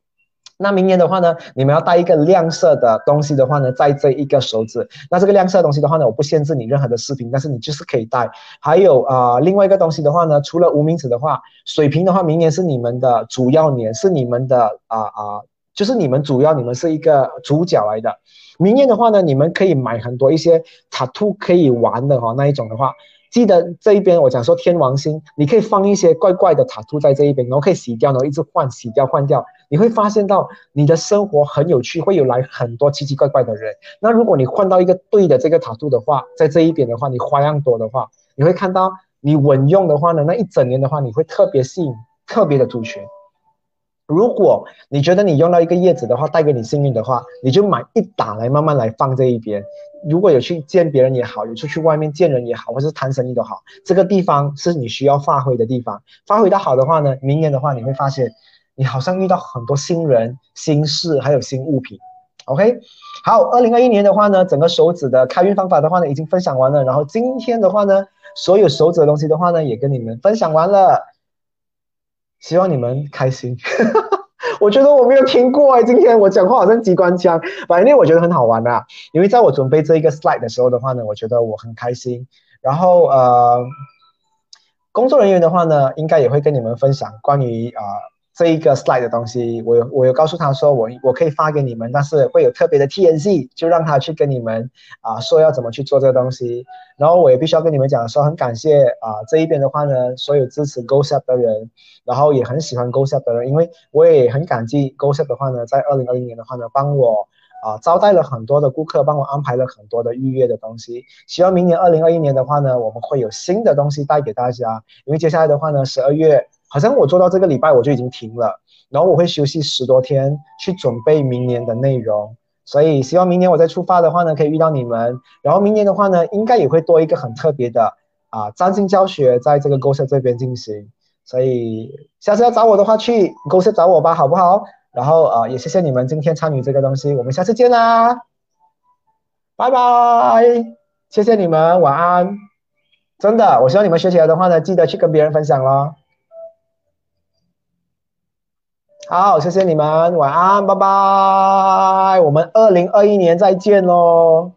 那明年的话呢，你们要带一个亮色的东西的话呢，在这一个手指。那这个亮色东西的话呢，我不限制你任何的饰品，但是你就是可以带。还有啊，另外一个东西的话呢，除了无名指的话，水瓶的话，明年是你们的主要年，是你们的啊啊，就是你们主要，你们是一个主角来的。明年的话呢，你们可以买很多一些塔图可以玩的哈，那一种的话。记得这一边我讲说天王星，你可以放一些怪怪的塔图在这一边，然后可以洗掉，然后一直换，洗掉换掉，你会发现到你的生活很有趣，会有来很多奇奇怪怪的人。那如果你换到一个对的这个塔度的话，在这一边的话，你花样多的话，你会看到你稳用的话呢，那一整年的话，你会特别吸引特别的族群。如果你觉得你用到一个叶子的话带给你幸运的话，你就买一打来慢慢来放这一边。如果有去见别人也好，有出去外面见人也好，或是谈生意都好，这个地方是你需要发挥的地方。发挥的好的话呢，明年的话你会发现，你好像遇到很多新人、新事，还有新物品。OK，好，二零二一年的话呢，整个手指的开运方法的话呢，已经分享完了。然后今天的话呢，所有手指的东西的话呢，也跟你们分享完了。希望你们开心。[LAUGHS] 我觉得我没有听过哎，今天我讲话好像机关枪，反正我觉得很好玩啊。因为在我准备这一个 slide 的时候的话呢，我觉得我很开心。然后呃，工作人员的话呢，应该也会跟你们分享关于啊。这一个 slide 的东西，我有我有告诉他说，我我可以发给你们，但是会有特别的 T N C，就让他去跟你们啊说要怎么去做这个东西。然后我也必须要跟你们讲说，很感谢啊这一边的话呢，所有支持 Go Shop 的人，然后也很喜欢 Go Shop 的人，因为我也很感激 Go Shop 的话呢，在二零二零年的话呢，帮我啊招待了很多的顾客，帮我安排了很多的预约的东西。希望明年二零二一年的话呢，我们会有新的东西带给大家，因为接下来的话呢，十二月。好像我做到这个礼拜，我就已经停了，然后我会休息十多天去准备明年的内容，所以希望明年我再出发的话呢，可以遇到你们。然后明年的话呢，应该也会多一个很特别的啊，占星教学在这个公社这边进行。所以下次要找我的话，去公社找我吧，好不好？然后啊，也谢谢你们今天参与这个东西，我们下次见啦，拜拜，谢谢你们，晚安。真的，我希望你们学起来的话呢，记得去跟别人分享喽。好谢谢你们晚安拜拜。我们二零二一年再见喽